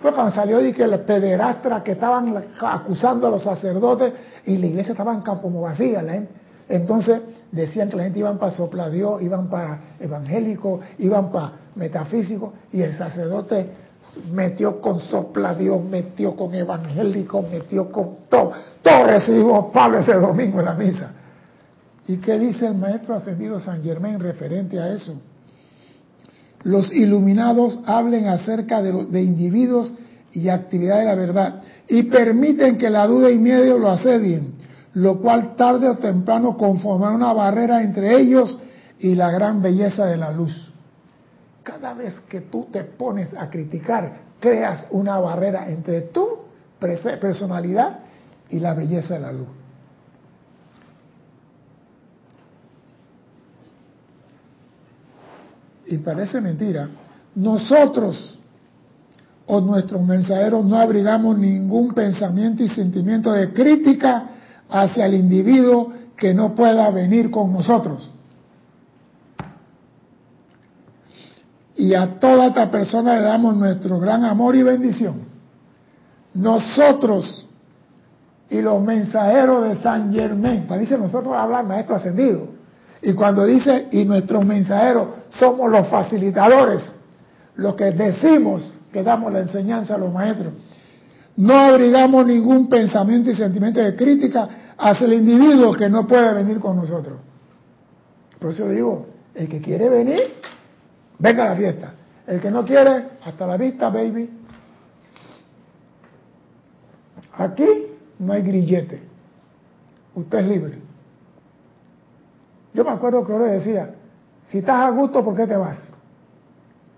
pues cuando salió y que la pederastra que estaban acusando a los sacerdotes, y la iglesia estaba como vacía. La entonces decían que la gente iban para sopla Dios, iban para evangélico, iban para metafísico, y el sacerdote metió con sopla Dios, metió con evangélico, metió con todo. Todo recibimos Pablo ese domingo en la misa. ¿Y qué dice el maestro ascendido San Germán referente a eso? Los iluminados hablen acerca de, de individuos y actividad de la verdad y permiten que la duda y miedo lo asedien, lo cual tarde o temprano conformará una barrera entre ellos y la gran belleza de la luz. Cada vez que tú te pones a criticar, creas una barrera entre tu personalidad y la belleza de la luz. Y parece mentira, nosotros o nuestros mensajeros no abrigamos ningún pensamiento y sentimiento de crítica hacia el individuo que no pueda venir con nosotros. Y a toda esta persona le damos nuestro gran amor y bendición. Nosotros y los mensajeros de San Germán, cuando dice nosotros hablar maestro ascendido, y cuando dice y nuestros mensajeros somos los facilitadores, los que decimos que damos la enseñanza a los maestros. No abrigamos ningún pensamiento y sentimiento de crítica hacia el individuo que no puede venir con nosotros. Por eso digo, el que quiere venir, venga a la fiesta. El que no quiere, hasta la vista, baby. Aquí no hay grillete. Usted es libre. Yo me acuerdo que ahora decía, si estás a gusto, ¿por qué te vas?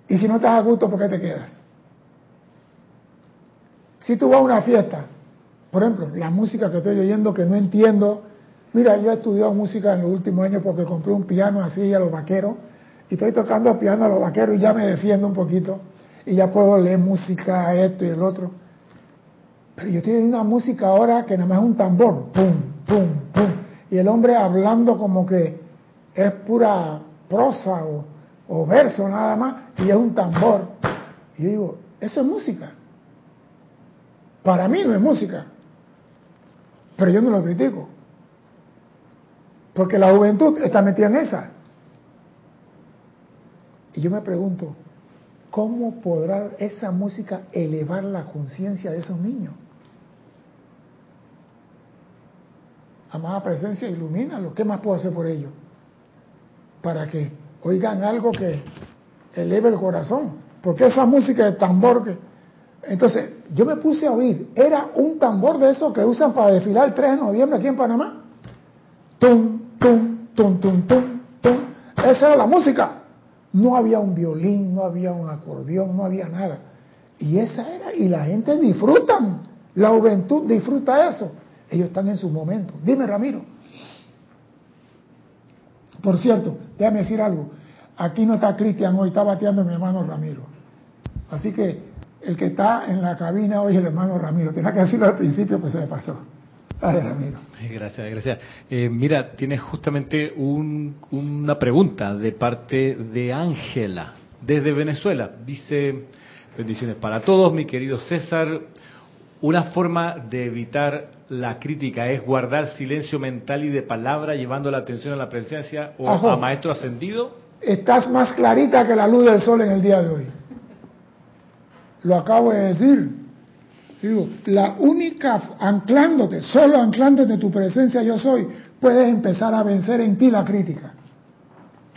Y si no estás a gusto, ¿por qué te quedas? Si tú vas a una fiesta, por ejemplo, la música que estoy oyendo que no entiendo, mira, yo he estudiado música en los últimos años porque compré un piano así a los vaqueros y estoy tocando piano a los vaqueros y ya me defiendo un poquito y ya puedo leer música, esto y el otro. Pero yo estoy oyendo una música ahora que nada más es un tambor, pum, pum, pum, y el hombre hablando como que es pura prosa o, o verso nada más y es un tambor. Y yo digo, eso es música. Para mí no es música, pero yo no lo critico. Porque la juventud está metida en esa. Y yo me pregunto, ¿cómo podrá esa música elevar la conciencia de esos niños? Amada presencia, ilumínalo. ¿Qué más puedo hacer por ellos? Para que oigan algo que eleve el corazón. Porque esa música de tambor entonces, yo me puse a oír, era un tambor de esos que usan para desfilar el 3 de noviembre aquí en Panamá. Tum, tum, tum, tum, tum, tum. Esa era la música. No había un violín, no había un acordeón, no había nada. Y esa era, y la gente disfrutan, la juventud disfruta eso. Ellos están en su momento. Dime, Ramiro. Por cierto, déjame decir algo. Aquí no está Cristian hoy, está bateando mi hermano Ramiro. Así que el que está en la cabina hoy es el hermano Ramiro. Tenía que decirlo al principio, pues se me pasó. Ramiro. Gracias, gracias. Eh, mira, tienes justamente una pregunta de parte de Ángela, desde Venezuela. Dice, bendiciones para todos, mi querido César. Una forma de evitar la crítica es guardar silencio mental y de palabra, llevando la atención a la presencia o a maestro ascendido. Estás más clarita que la luz del sol en el día de hoy. Lo acabo de decir. Digo, la única, anclándote, solo anclándote en tu presencia yo soy, puedes empezar a vencer en ti la crítica.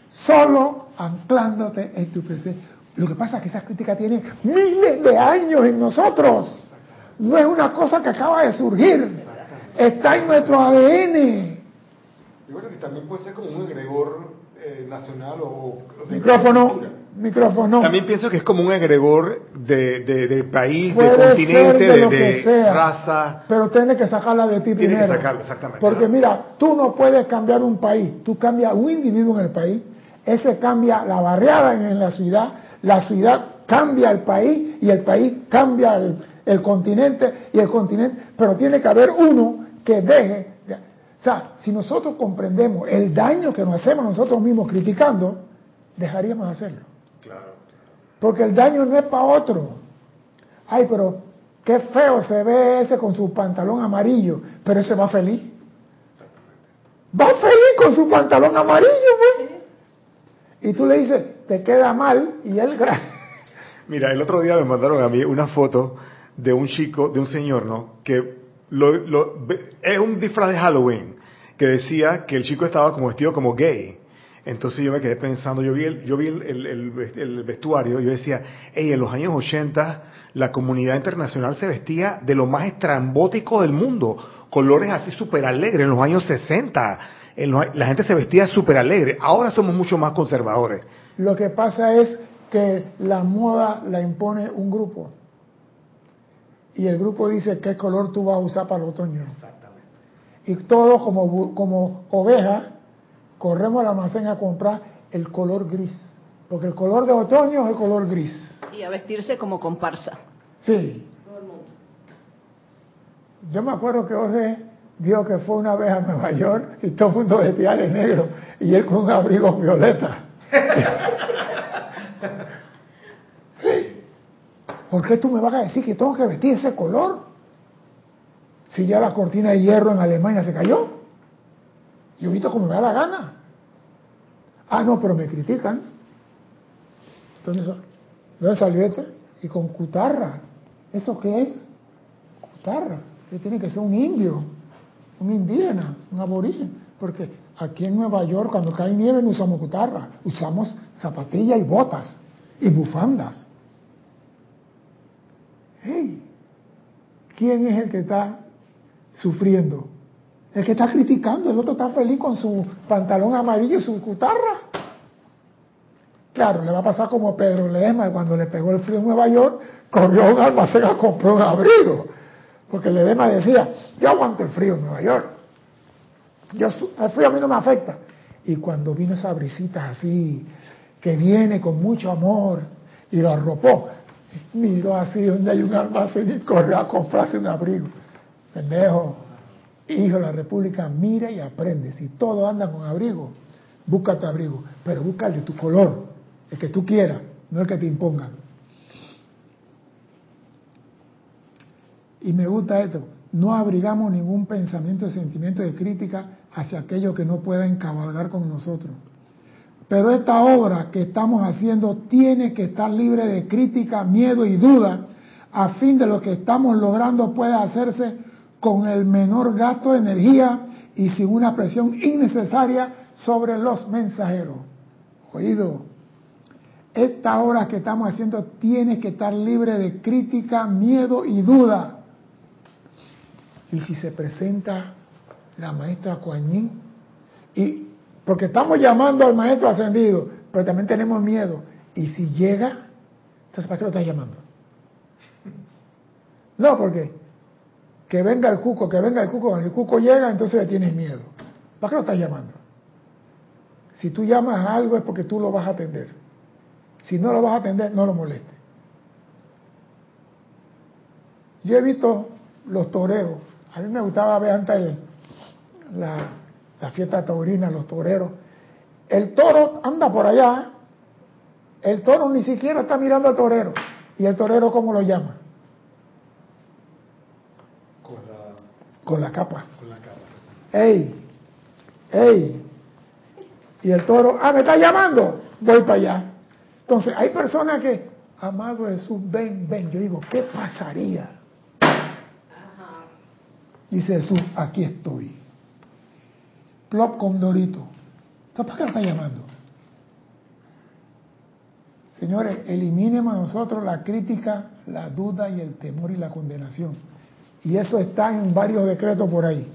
Solo anclándote en tu presencia. Lo que pasa es que esa crítica tiene miles de años en nosotros. No es una cosa que acaba de surgir. Está en nuestro ADN. Yo creo que también puede ser como un egregor eh, nacional o... Micrófono micrófono. También pienso que es como un agregor de, de, país, de continente, de, raza. Pero tienes que sacarla de ti primero. que sacarla, exactamente. Porque mira, tú no puedes cambiar un país, tú cambias un individuo en el país, ese cambia la barriada en, la ciudad, la ciudad cambia el país y el país cambia el, el continente y el continente, pero tiene que haber uno que deje. O sea, si nosotros comprendemos el daño que nos hacemos nosotros mismos criticando, dejaríamos de hacerlo. Porque el daño no es para otro. Ay, pero qué feo se ve ese con su pantalón amarillo, pero ese va feliz. Va feliz con su pantalón amarillo, pues. Y tú le dices, te queda mal, y él... Mira, el otro día me mandaron a mí una foto de un chico, de un señor, ¿no? Que lo, es un disfraz de Halloween, que decía que el chico estaba como vestido como gay. Entonces yo me quedé pensando, yo vi el, yo vi el, el, vestuario, yo decía, hey, en los años 80 la comunidad internacional se vestía de lo más estrambótico del mundo, colores así súper alegres, en los años 60 la gente se vestía súper alegre, ahora somos mucho más conservadores. Lo que pasa es que la moda la impone un grupo. Y el grupo dice qué color tú vas a usar para el otoño. Exactamente. Y todos como, como ovejas corremos al almacén a comprar el color gris. Porque el color de otoño es el color gris. Y a vestirse como comparsa. Sí. Todo el mundo. Yo me acuerdo que Jorge dijo que fue una vez a Nueva York y todo el mundo vestía de negro y él con un abrigo violeta. ¿Por qué tú me vas a decir que tengo que vestir ese color? Si ya la cortina de hierro en Alemania se cayó. Yo visto como me da la gana. Ah, no, pero me critican. Entonces, ¿dónde salió este? Y con cutarra. ¿Eso qué es? Cutarra. Que tiene que ser un indio, un indígena, un aborigen. Porque aquí en Nueva York, cuando cae nieve, no usamos cutarra. Usamos zapatillas y botas y bufandas. Hey, ¿quién es el que está sufriendo? El que está criticando, el otro está feliz con su pantalón amarillo y su cutarra. Claro, le va a pasar como Pedro Ledesma cuando le pegó el frío en Nueva York, corrió a un almacén a comprar un abrigo. Porque Ledesma decía, yo aguanto el frío en Nueva York. Yo, el frío a mí no me afecta. Y cuando vino esa brisita así, que viene con mucho amor, y lo arropó, miró así donde hay un almacén y corrió a comprarse un abrigo. Pendejo, hijo de la República, mira y aprende. Si todos andan con abrigo, busca tu abrigo, pero busca el de tu color, el que tú quieras, no el que te impongan. Y me gusta esto, no abrigamos ningún pensamiento o sentimiento de crítica hacia aquello que no pueda encabalgar con nosotros. Pero esta obra que estamos haciendo tiene que estar libre de crítica, miedo y duda, a fin de lo que estamos logrando pueda hacerse con el menor gasto de energía y sin una presión innecesaria sobre los mensajeros. Oído, esta obra que estamos haciendo tiene que estar libre de crítica, miedo y duda. Y si se presenta la maestra Kuan y porque estamos llamando al maestro ascendido, pero también tenemos miedo. Y si llega, entonces ¿para qué lo estás llamando? No, porque que venga el cuco, que venga el cuco, cuando el cuco llega, entonces le tienes miedo. ¿Para qué lo estás llamando? Si tú llamas a algo es porque tú lo vas a atender. Si no lo vas a atender, no lo molestes. Yo he visto los toreros. A mí me gustaba ver antes la, la fiesta taurina, los toreros. El toro anda por allá, el toro ni siquiera está mirando al torero. ¿Y el torero cómo lo llama? Con la, con la capa. Con la capa. ¡Ey! ¡Ey! Y el toro, ah, me está llamando, voy para allá. Entonces, hay personas que, amado Jesús, ven, ven. Yo digo, ¿qué pasaría? Dice Jesús, aquí estoy plop con dorito. ¿Para qué lo está llamando? Señores, eliminemos a nosotros la crítica, la duda y el temor y la condenación. Y eso está en varios decretos por ahí.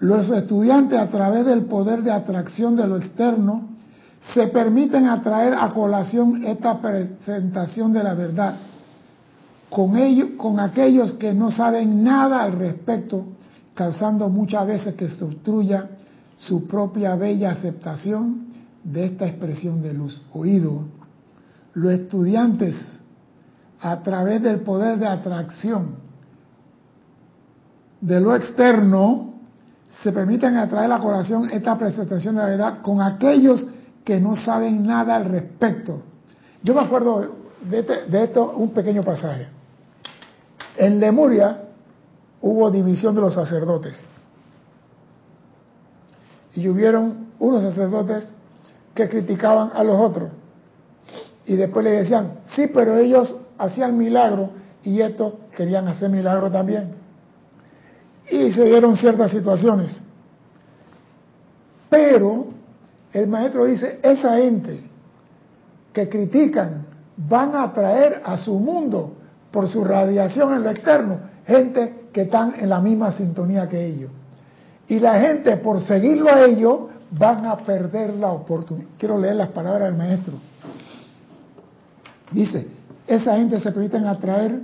Los estudiantes a través del poder de atracción de lo externo se permiten atraer a colación esta presentación de la verdad con, ellos, con aquellos que no saben nada al respecto, causando muchas veces que se obstruya su propia bella aceptación de esta expresión de luz. Oído, los estudiantes, a través del poder de atracción de lo externo, se permiten atraer a colación esta presentación de la verdad con aquellos que no saben nada al respecto, Yo me acuerdo de, este, de esto un pequeño pasaje. En Lemuria hubo división de los sacerdotes. Y hubieron unos sacerdotes que criticaban a los otros. Y después le decían, sí, pero ellos hacían milagros y estos querían hacer milagros también. Y se dieron ciertas situaciones. Pero el maestro dice, esa gente que critican van a traer a su mundo por su radiación en lo externo gente que están en la misma sintonía que ellos. Y la gente por seguirlo a ellos van a perder la oportunidad. Quiero leer las palabras del maestro. Dice, esa gente se permiten atraer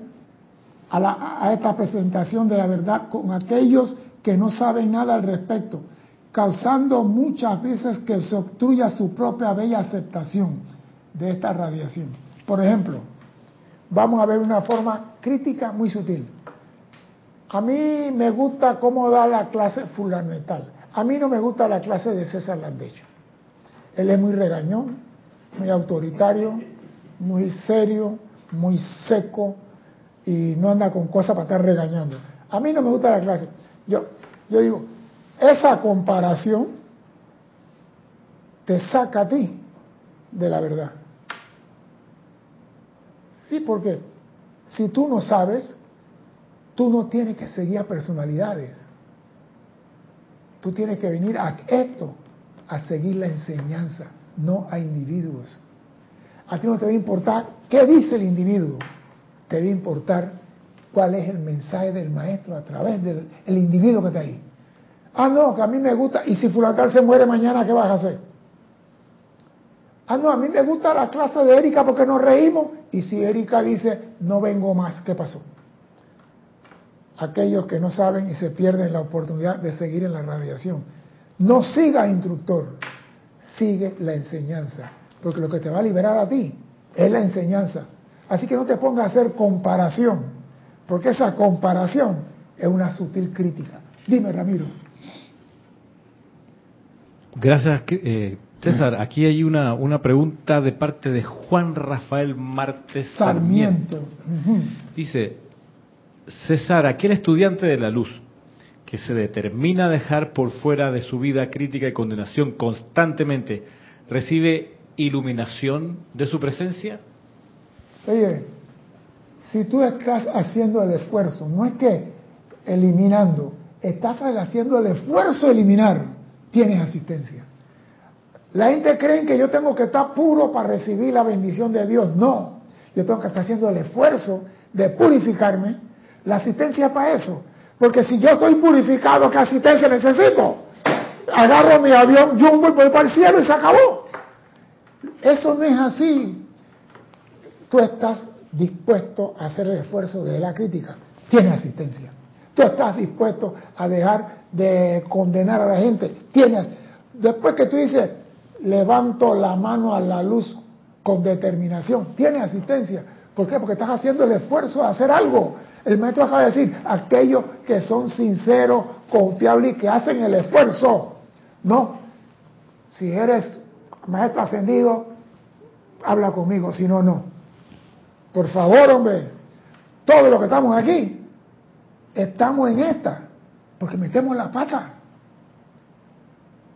a, a esta presentación de la verdad con aquellos que no saben nada al respecto, causando muchas veces que se obstruya su propia bella aceptación de esta radiación. Por ejemplo, vamos a ver una forma crítica muy sutil. A mí me gusta cómo da la clase fundamental. A mí no me gusta la clase de César Landecho. Él es muy regañón, muy autoritario, muy serio, muy seco y no anda con cosas para estar regañando. A mí no me gusta la clase. Yo, yo digo, esa comparación te saca a ti de la verdad. Sí, porque si tú no sabes, tú no tienes que seguir a personalidades. Tú tienes que venir a esto, a seguir la enseñanza, no a individuos. A ti no te va a importar qué dice el individuo, te va a importar cuál es el mensaje del maestro a través del individuo que está ahí. Ah, no, que a mí me gusta, y si Fulatal se muere mañana, ¿qué vas a hacer? Ah, no, a mí me gusta la clase de Erika porque nos reímos. Y si Erika dice, no vengo más, ¿qué pasó? Aquellos que no saben y se pierden la oportunidad de seguir en la radiación. No siga instructor, sigue la enseñanza. Porque lo que te va a liberar a ti es la enseñanza. Así que no te pongas a hacer comparación, porque esa comparación es una sutil crítica. Dime, Ramiro. Gracias, eh, César, aquí hay una, una pregunta de parte de Juan Rafael Martes Sarmiento. Dice, César, aquel estudiante de la luz que se determina a dejar por fuera de su vida crítica y condenación constantemente, ¿recibe iluminación de su presencia? Oye, si tú estás haciendo el esfuerzo, no es que eliminando, estás haciendo el esfuerzo de eliminar, tienes asistencia. La gente cree que yo tengo que estar puro para recibir la bendición de Dios. No, yo tengo que estar haciendo el esfuerzo de purificarme. La asistencia para eso. Porque si yo estoy purificado, ¿qué asistencia necesito? Agarro mi avión jumbo y voy para el cielo y se acabó. Eso no es así. Tú estás dispuesto a hacer el esfuerzo de la crítica. Tienes asistencia. Tú estás dispuesto a dejar de condenar a la gente. Tienes. Después que tú dices, levanto la mano a la luz con determinación. Tiene asistencia. ¿Por qué? Porque estás haciendo el esfuerzo de hacer algo. El maestro acaba de decir, aquellos que son sinceros, confiables y que hacen el esfuerzo. No. Si eres maestro ascendido, habla conmigo, si no, no. Por favor, hombre, todos los que estamos aquí, estamos en esta, porque metemos la pata.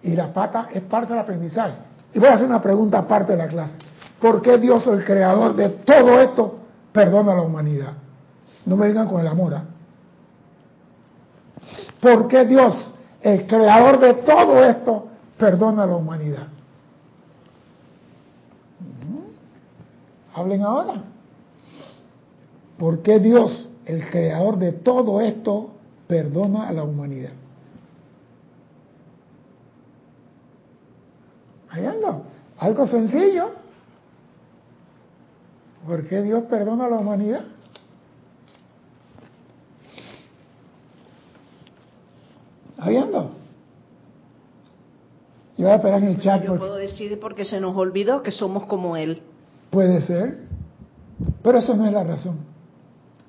Y la pata es parte del aprendizaje. Y voy a hacer una pregunta aparte de la clase. ¿Por qué Dios, el creador de todo esto, perdona a la humanidad? No me digan con el amor. ¿ah? ¿Por qué Dios, el creador de todo esto, perdona a la humanidad? Hablen ahora. ¿Por qué Dios, el creador de todo esto, perdona a la humanidad? Ahí Algo sencillo. ¿Por qué Dios perdona a la humanidad? Ahí anda. Yo voy a esperar en el chat. Yo puedo decir porque se nos olvidó que somos como Él. Puede ser. Pero eso no es la razón.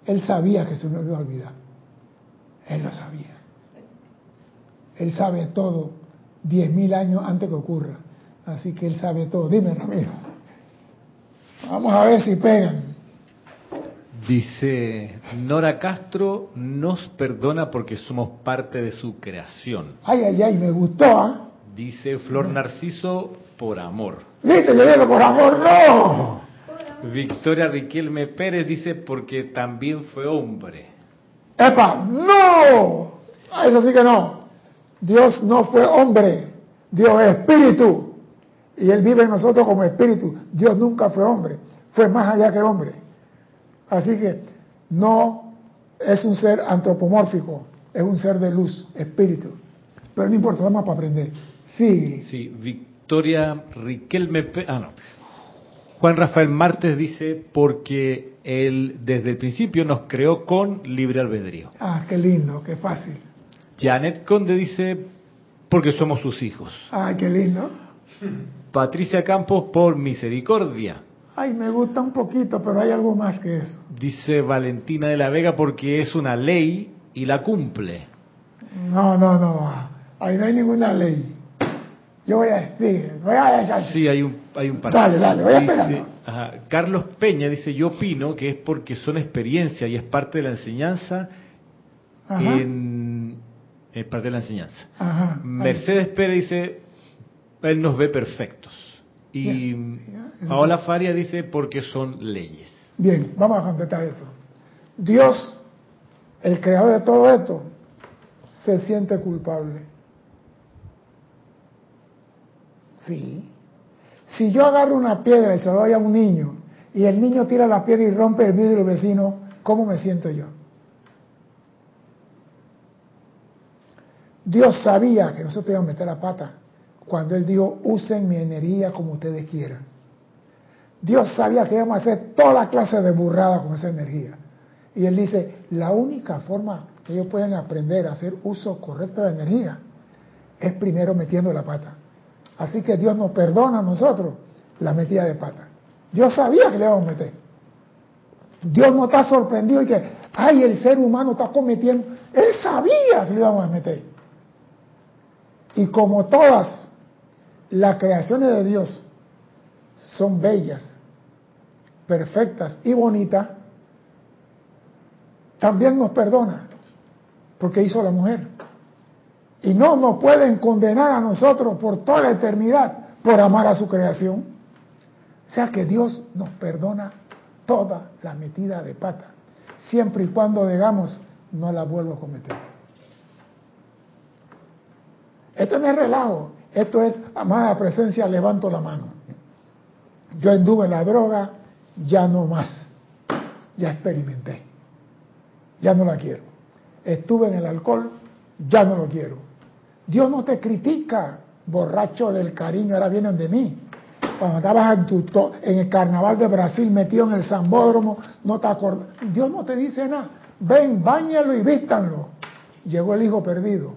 Él sabía que se nos iba a olvidar. Él lo sabía. Él sabe todo diez mil años antes que ocurra. Así que él sabe todo. Dime, Ramiro. Vamos a ver si pegan. Dice, Nora Castro nos perdona porque somos parte de su creación. Ay, ay, ay, me gustó, ¿ah? Dice Flor Narciso, por amor. ¿Viste? Yo digo, por amor, no. Victoria Riquelme Pérez dice, porque también fue hombre. ¡Epa! ¡No! Ah, Eso sí que no. Dios no fue hombre. Dios es espíritu. Y Él vive en nosotros como espíritu. Dios nunca fue hombre. Fue más allá que hombre. Así que no es un ser antropomórfico. Es un ser de luz, espíritu. Pero no importa, vamos para aprender. Sí. Sí, Victoria Riquelme. Ah, no. Juan Rafael Martes dice, porque Él desde el principio nos creó con libre albedrío. Ah, qué lindo, qué fácil. Janet Conde dice, porque somos sus hijos. Ay, qué lindo. Patricia Campos, por misericordia. Ay, me gusta un poquito, pero hay algo más que eso. Dice Valentina de la Vega, porque es una ley y la cumple. No, no, no. Ahí no hay ninguna ley. Yo voy a decir, voy a decir. Sí, hay un, hay un. Dale, dale, voy a esperar. Carlos Peña dice, yo opino que es porque son experiencia y es parte de la enseñanza Ajá. en... Es parte de la enseñanza. Ajá. Mercedes Pérez dice, él nos ve perfectos. Y. Paola Faria dice, porque son leyes. Bien, vamos a contestar esto. Dios, el creador de todo esto, se siente culpable. Sí. Si yo agarro una piedra y se la doy a un niño y el niño tira la piedra y rompe el vidrio del vecino, ¿cómo me siento yo? Dios sabía que nosotros íbamos a meter la pata cuando Él dijo, usen mi energía como ustedes quieran. Dios sabía que íbamos a hacer toda clase de burrada con esa energía. Y Él dice, la única forma que ellos pueden aprender a hacer uso correcto de la energía es primero metiendo la pata. Así que Dios nos perdona a nosotros la metida de pata. Dios sabía que le íbamos a meter. Dios no está sorprendido y que, ay, el ser humano está cometiendo. Él sabía que le íbamos a meter. Y como todas las creaciones de Dios son bellas, perfectas y bonitas, también nos perdona, porque hizo la mujer. Y no nos pueden condenar a nosotros por toda la eternidad por amar a su creación. O sea que Dios nos perdona toda la metida de pata, siempre y cuando digamos, no la vuelvo a cometer. Esto no es relajo, esto es, amada presencia, levanto la mano. Yo anduve en la droga, ya no más. Ya experimenté. Ya no la quiero. Estuve en el alcohol, ya no lo quiero. Dios no te critica, borracho del cariño, ahora vienen de mí. Cuando estabas en, en el carnaval de Brasil metido en el zambódromo, no te acordas. Dios no te dice nada. Ven, báñalo y vístanlo. Llegó el hijo perdido.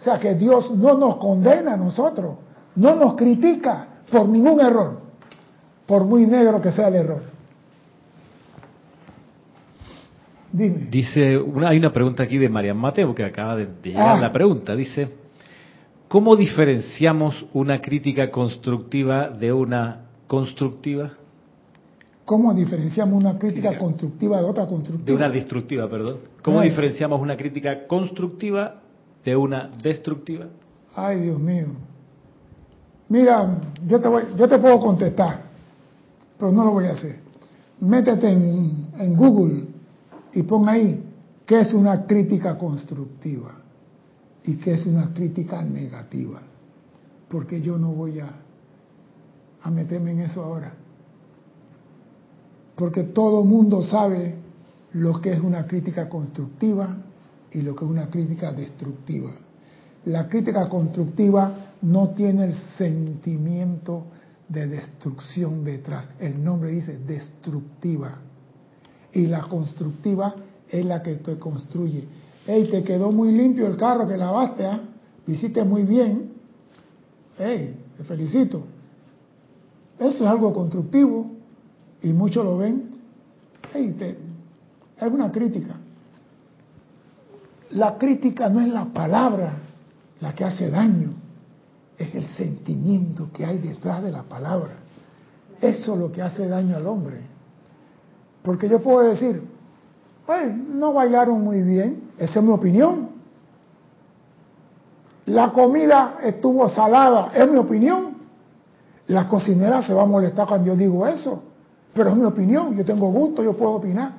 O sea que Dios no nos condena a nosotros, no nos critica por ningún error, por muy negro que sea el error. Dime. Dice, una- hay una pregunta aquí de Marian Mateo que acaba de, de llegar Ah. la pregunta. Dice, ¿cómo diferenciamos una crítica constructiva de una constructiva? ¿Cómo diferenciamos una crítica constructiva de otra De constructiva? una destructiva, perdón. ¿Cómo diferenciamos una crítica constructiva de una destructiva? Ay, Dios mío. Mira, yo te, voy, yo te puedo contestar, pero no lo voy a hacer. Métete en, en Google y pon ahí qué es una crítica constructiva y qué es una crítica negativa. Porque yo no voy a, a meterme en eso ahora. Porque todo mundo sabe lo que es una crítica constructiva y lo que es una crítica destructiva. La crítica constructiva no tiene el sentimiento de destrucción detrás. El nombre dice destructiva. Y la constructiva es la que te construye. Hey, te quedó muy limpio el carro que lavaste. Lo hiciste muy bien. Hey, te felicito. Eso es algo constructivo y muchos lo ven. Hey, te- es una crítica. La crítica no es la palabra la que hace daño, es el sentimiento que hay detrás de la palabra. Eso es lo que hace daño al hombre. Porque yo puedo decir, no bailaron muy bien, esa es mi opinión. La comida estuvo salada, es mi opinión. La cocinera se va a molestar cuando yo digo eso, pero es mi opinión, yo tengo gusto, yo puedo opinar.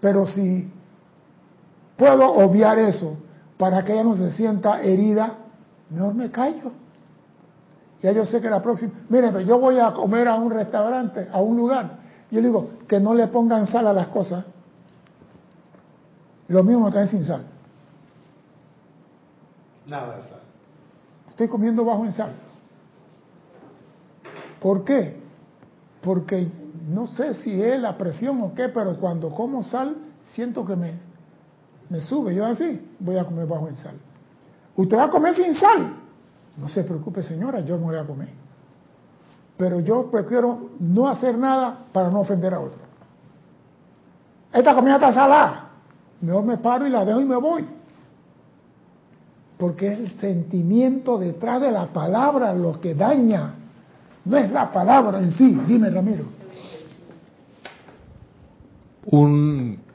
Pero si puedo obviar eso para que ella no se sienta herida, mejor me callo. Ya yo sé que la próxima, mire, yo voy a comer a un restaurante, a un lugar, yo digo que no le pongan sal a las cosas. Lo mismo trae sin sal. Nada de sal. Estoy comiendo bajo en sal. ¿Por qué? Porque no sé si es la presión o qué, pero cuando como sal siento que me, me sube. Yo así voy a comer bajo en sal. ¿Usted va a comer sin sal? No se preocupe, señora, yo me voy a comer. Pero yo prefiero no hacer nada para no ofender a otro. Esta comida está salada. Mejor me paro y la dejo y me voy. Porque es el sentimiento detrás de la palabra lo que daña. No es la palabra en sí. Dime, Ramiro. Un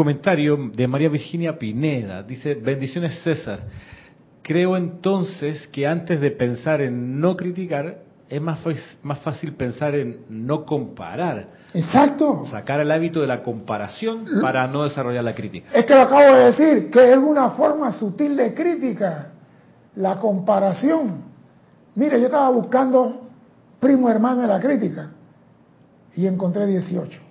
comentario de María Virginia Pineda. Dice, bendiciones César. Creo entonces que antes de pensar en no criticar, es más, más fácil pensar en no comparar. Exacto. Sacar el hábito de la comparación para no desarrollar la crítica. Es que lo acabo de decir, que es una forma sutil de crítica, la comparación. Mire, yo estaba buscando primo hermano de la crítica y encontré 18.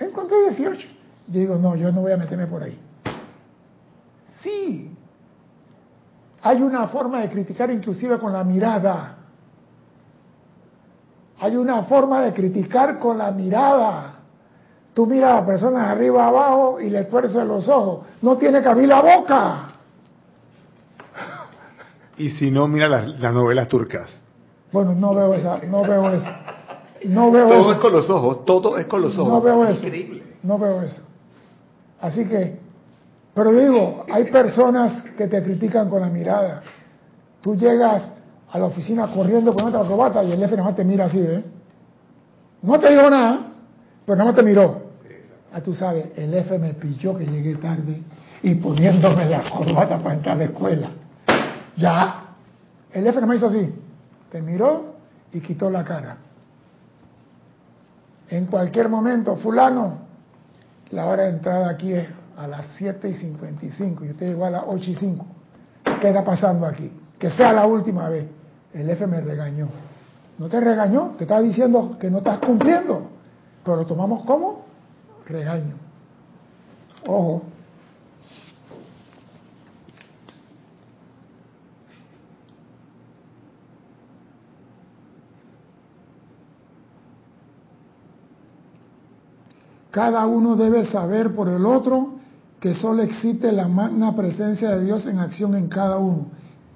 Encontré 18. Yo digo, no, yo no voy a meterme por ahí. Sí, hay una forma de criticar inclusive con la mirada. Hay una forma de criticar con la mirada. Tú miras a la persona de arriba abajo y le tuerces los ojos. No tiene que abrir la boca. Y si no, mira las, novelas turcas. Bueno, no veo esa, no veo eso. No veo todo es con los ojos, todo es con los ojos. No veo eso. Increíble. No veo eso. Así que pero digo, hay personas que te critican con la mirada. Tú llegas a la oficina corriendo con otra corbata y el jefe nada más te mira así, ¿eh? No te dijo nada, pero nada más te miró. Ah, tú sabes, el jefe me pilló que llegué tarde y poniéndome la corbata para entrar a la escuela. Ya. El jefe me hizo así. Te miró y quitó la cara. En cualquier momento, fulano, la hora de entrada aquí es a las 7 y 55 y usted llegó a las 8 y 5. ¿Qué está pasando aquí? Que sea la última vez. El F me regañó. No te regañó, te está diciendo que no estás cumpliendo. Pero lo tomamos como regaño. Ojo. Cada uno debe saber por el otro que solo existe la magna presencia de Dios en acción en cada uno.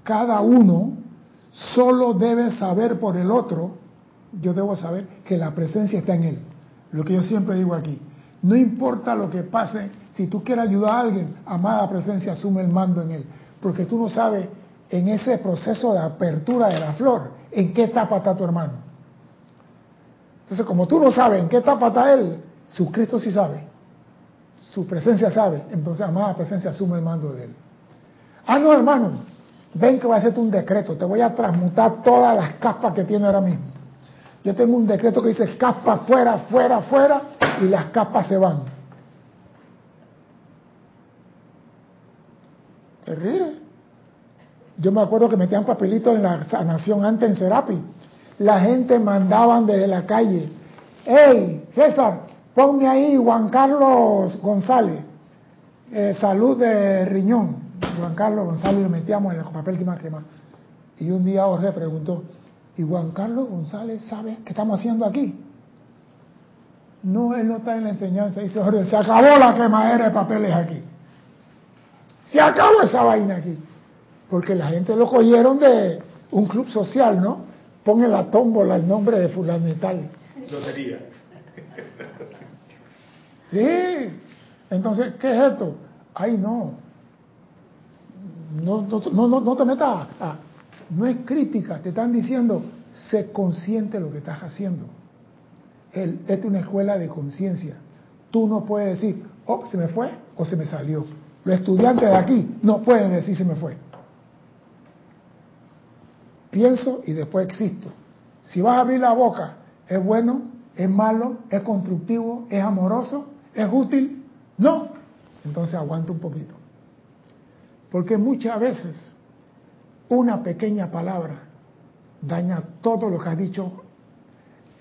Cada uno solo debe saber por el otro, yo debo saber que la presencia está en él. Lo que yo siempre digo aquí, no importa lo que pase, si tú quieres ayudar a alguien, amada presencia, asume el mando en él, porque tú no sabes en ese proceso de apertura de la flor, en qué etapa está tu hermano. Entonces, como tú no sabes en qué etapa está él, su Cristo sí sabe su presencia sabe, entonces amada presencia asume el mando de él. Ah, no, hermano, ven que voy a hacerte un decreto, te voy a transmutar todas las capas que tiene ahora mismo. Yo tengo un decreto que dice capa fuera, fuera, fuera, y las capas se van. ¿Te ríe? Yo me acuerdo que metían papelitos en la sanación antes en Serapi. La gente mandaban desde la calle, ¡Ey, César! Ponme ahí Juan Carlos González, eh, salud de riñón. Juan Carlos González lo metíamos en el papel que más crema. Y un día Jorge preguntó, ¿y Juan Carlos González sabe qué estamos haciendo aquí? No, él no está en la enseñanza. Dice Jorge, se acabó la quemadera de papeles aquí. Se acabó esa vaina aquí. Porque la gente lo cogieron de un club social, ¿no? Pone la tómbola el nombre de fulano. Sí. Entonces, ¿qué es esto? Ay, no. No, no, no, no te metas. no es crítica, te están diciendo, sé consciente de lo que estás haciendo. El, esta es una escuela de conciencia. Tú no puedes decir, oh, se me fue o se me salió. Los estudiantes de aquí no pueden decir se me fue. Pienso y después existo. Si vas a abrir la boca, ¿es bueno? ¿Es malo? ¿Es constructivo? ¿Es amoroso? ¿Es útil? No. Entonces aguanta un poquito. Porque muchas veces una pequeña palabra daña todo lo que has dicho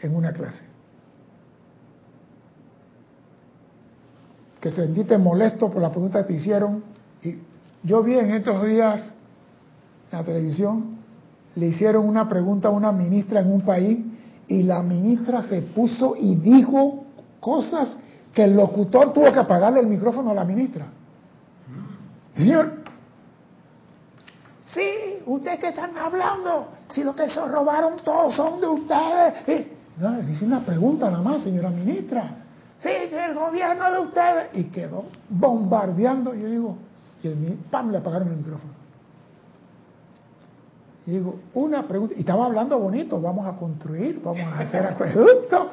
en una clase. Que se sentiste molesto por la pregunta que te hicieron. Y yo vi en estos días en la televisión, le hicieron una pregunta a una ministra en un país y la ministra se puso y dijo cosas que el locutor tuvo que apagarle el micrófono a la ministra. Señor, sí, ustedes que están hablando, si lo que se robaron todos son de ustedes. no, le hice una pregunta nada más, señora ministra. Sí, el gobierno de ustedes. Y quedó bombardeando. Yo digo, y el, ¡pam! le apagaron el micrófono. Y digo, una pregunta, y estaba hablando bonito, vamos a construir, vamos a hacer acueducto,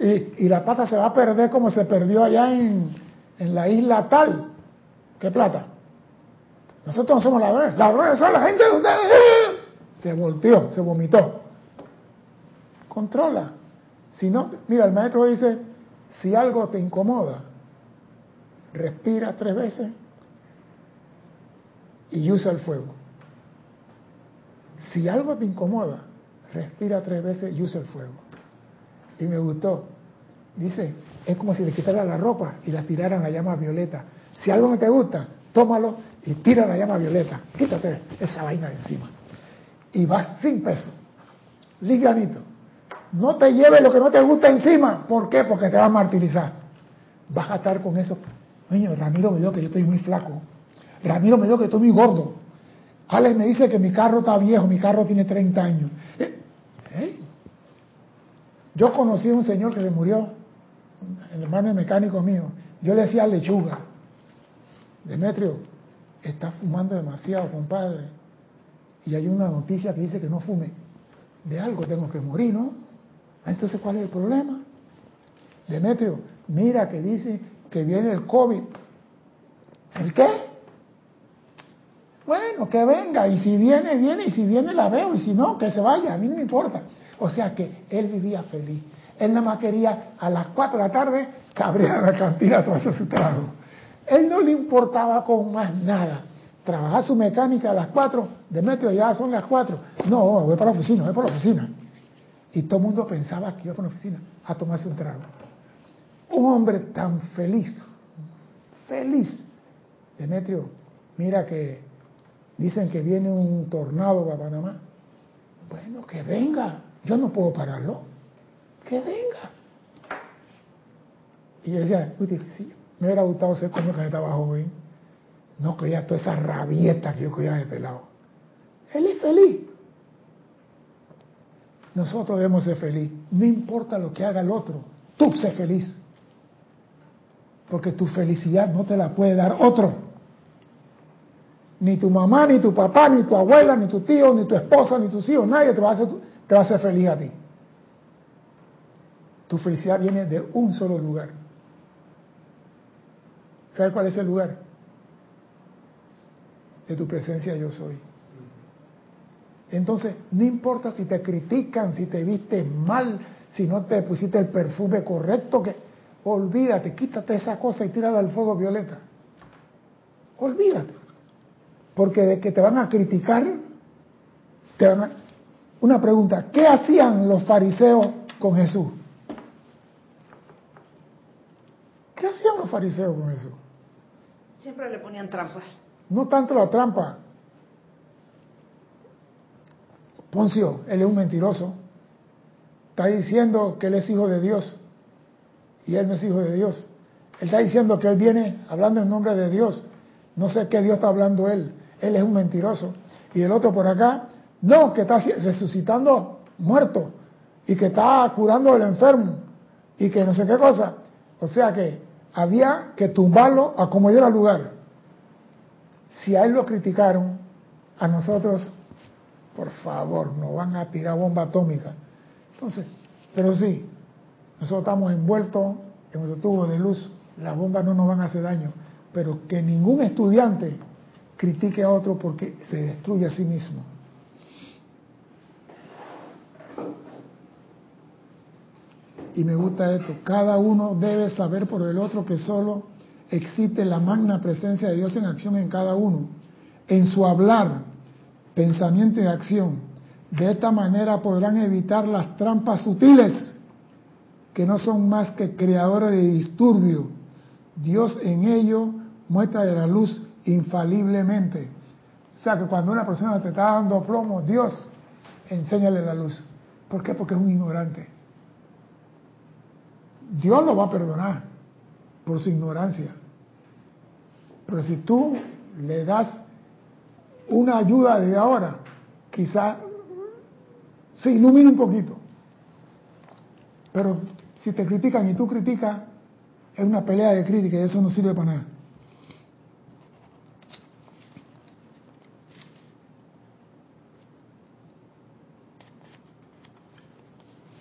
y, la plata se va a perder como se perdió allá en, en la isla tal. ¿Qué plata? Nosotros no somos ladrones, ladrones son la gente de ustedes. Se volteó, se vomitó. Controla. Si no, mira, el maestro dice, si algo te incomoda, respira tres veces y usa el fuego. Si algo te incomoda, respira tres veces y usa el fuego. Y me gustó. Dice, es como si le quitaran la ropa y la tiraran la llama violeta. Si algo no te gusta, tómalo y tira la llama violeta. Quítate esa vaina de encima. Y vas sin peso. Liganito. No te lleves lo que no te gusta encima. ¿Por qué? Porque te va a martirizar. Vas a estar con eso. Niño, Ramiro me dijo que yo estoy muy flaco. Ramiro me dijo que estoy muy gordo. Alex me dice que mi carro está viejo, mi carro tiene 30 años. Eh, ¿eh? Yo conocí a un señor que se murió, el hermano mecánico mío. Yo le decía lechuga. Demetrio, está fumando demasiado, compadre. Y hay una noticia que dice que no fume. De algo tengo que morir, ¿no? Entonces, ¿cuál es el problema? Demetrio, mira que dice que viene el COVID. ¿El qué? Bueno, que venga, y si viene, viene, y si viene la veo, y si no, que se vaya, a mí no me importa. O sea que él vivía feliz. Él nada más quería a las 4 de la tarde que abriera la cantina a tomar su trago. Él no le importaba con más nada. Trabajar su mecánica a las 4, Demetrio, ya son las 4. No, voy para la oficina, voy para la oficina. Y todo el mundo pensaba que iba para la oficina a tomarse un trago. Un hombre tan feliz, feliz. Demetrio, mira que Dicen que viene un tornado para Panamá. Bueno, que venga. Yo no puedo pararlo. Que venga. Y yo decía, sí, me hubiera gustado ser como que estaba joven. No creía toda esa rabieta que yo creía de pelado. Él es feliz. Nosotros debemos ser feliz. No importa lo que haga el otro. Tú sé feliz. Porque tu felicidad no te la puede dar otro. Ni tu mamá, ni tu papá, ni tu abuela, ni tu tío, ni tu esposa, ni tus hijos, nadie te va a hacer feliz a ti. Tu felicidad viene de un solo lugar. ¿Sabes cuál es el lugar? De tu presencia yo soy. Entonces, no importa si te critican, si te viste mal, si no te pusiste el perfume correcto, que olvídate, quítate esa cosa y tírala al fuego violeta. Olvídate. Porque de que te van a criticar, te van a... Una pregunta, ¿qué hacían los fariseos con Jesús? ¿Qué hacían los fariseos con Jesús? Siempre le ponían trampas. No tanto la trampa. Poncio, él es un mentiroso. Está diciendo que él es hijo de Dios. Y él no es hijo de Dios. Él está diciendo que él viene hablando en nombre de Dios. No sé qué Dios está hablando él él es un mentiroso. Y el otro por acá, no, que está resucitando muerto y que está curando al enfermo y que no sé qué cosa. O sea que había que tumbarlo a como diera lugar. Si a él lo criticaron, a nosotros por favor, no van a tirar bomba atómica. Entonces, pero sí, nosotros estamos envueltos en nuestro tubo de luz, las bombas no nos van a hacer daño, pero que ningún estudiante critique a otro porque se destruye a sí mismo. Y me gusta esto, cada uno debe saber por el otro que solo existe la magna presencia de Dios en acción en cada uno, en su hablar, pensamiento y acción. De esta manera podrán evitar las trampas sutiles, que no son más que creadores de disturbio. Dios en ello muestra de la luz infaliblemente. O sea que cuando una persona te está dando plomo, Dios, enséñale la luz. ¿Por qué? Porque es un ignorante. Dios lo va a perdonar por su ignorancia. Pero si tú le das una ayuda de ahora, quizá se ilumine un poquito. Pero si te critican y tú criticas, es una pelea de crítica y eso no sirve para nada.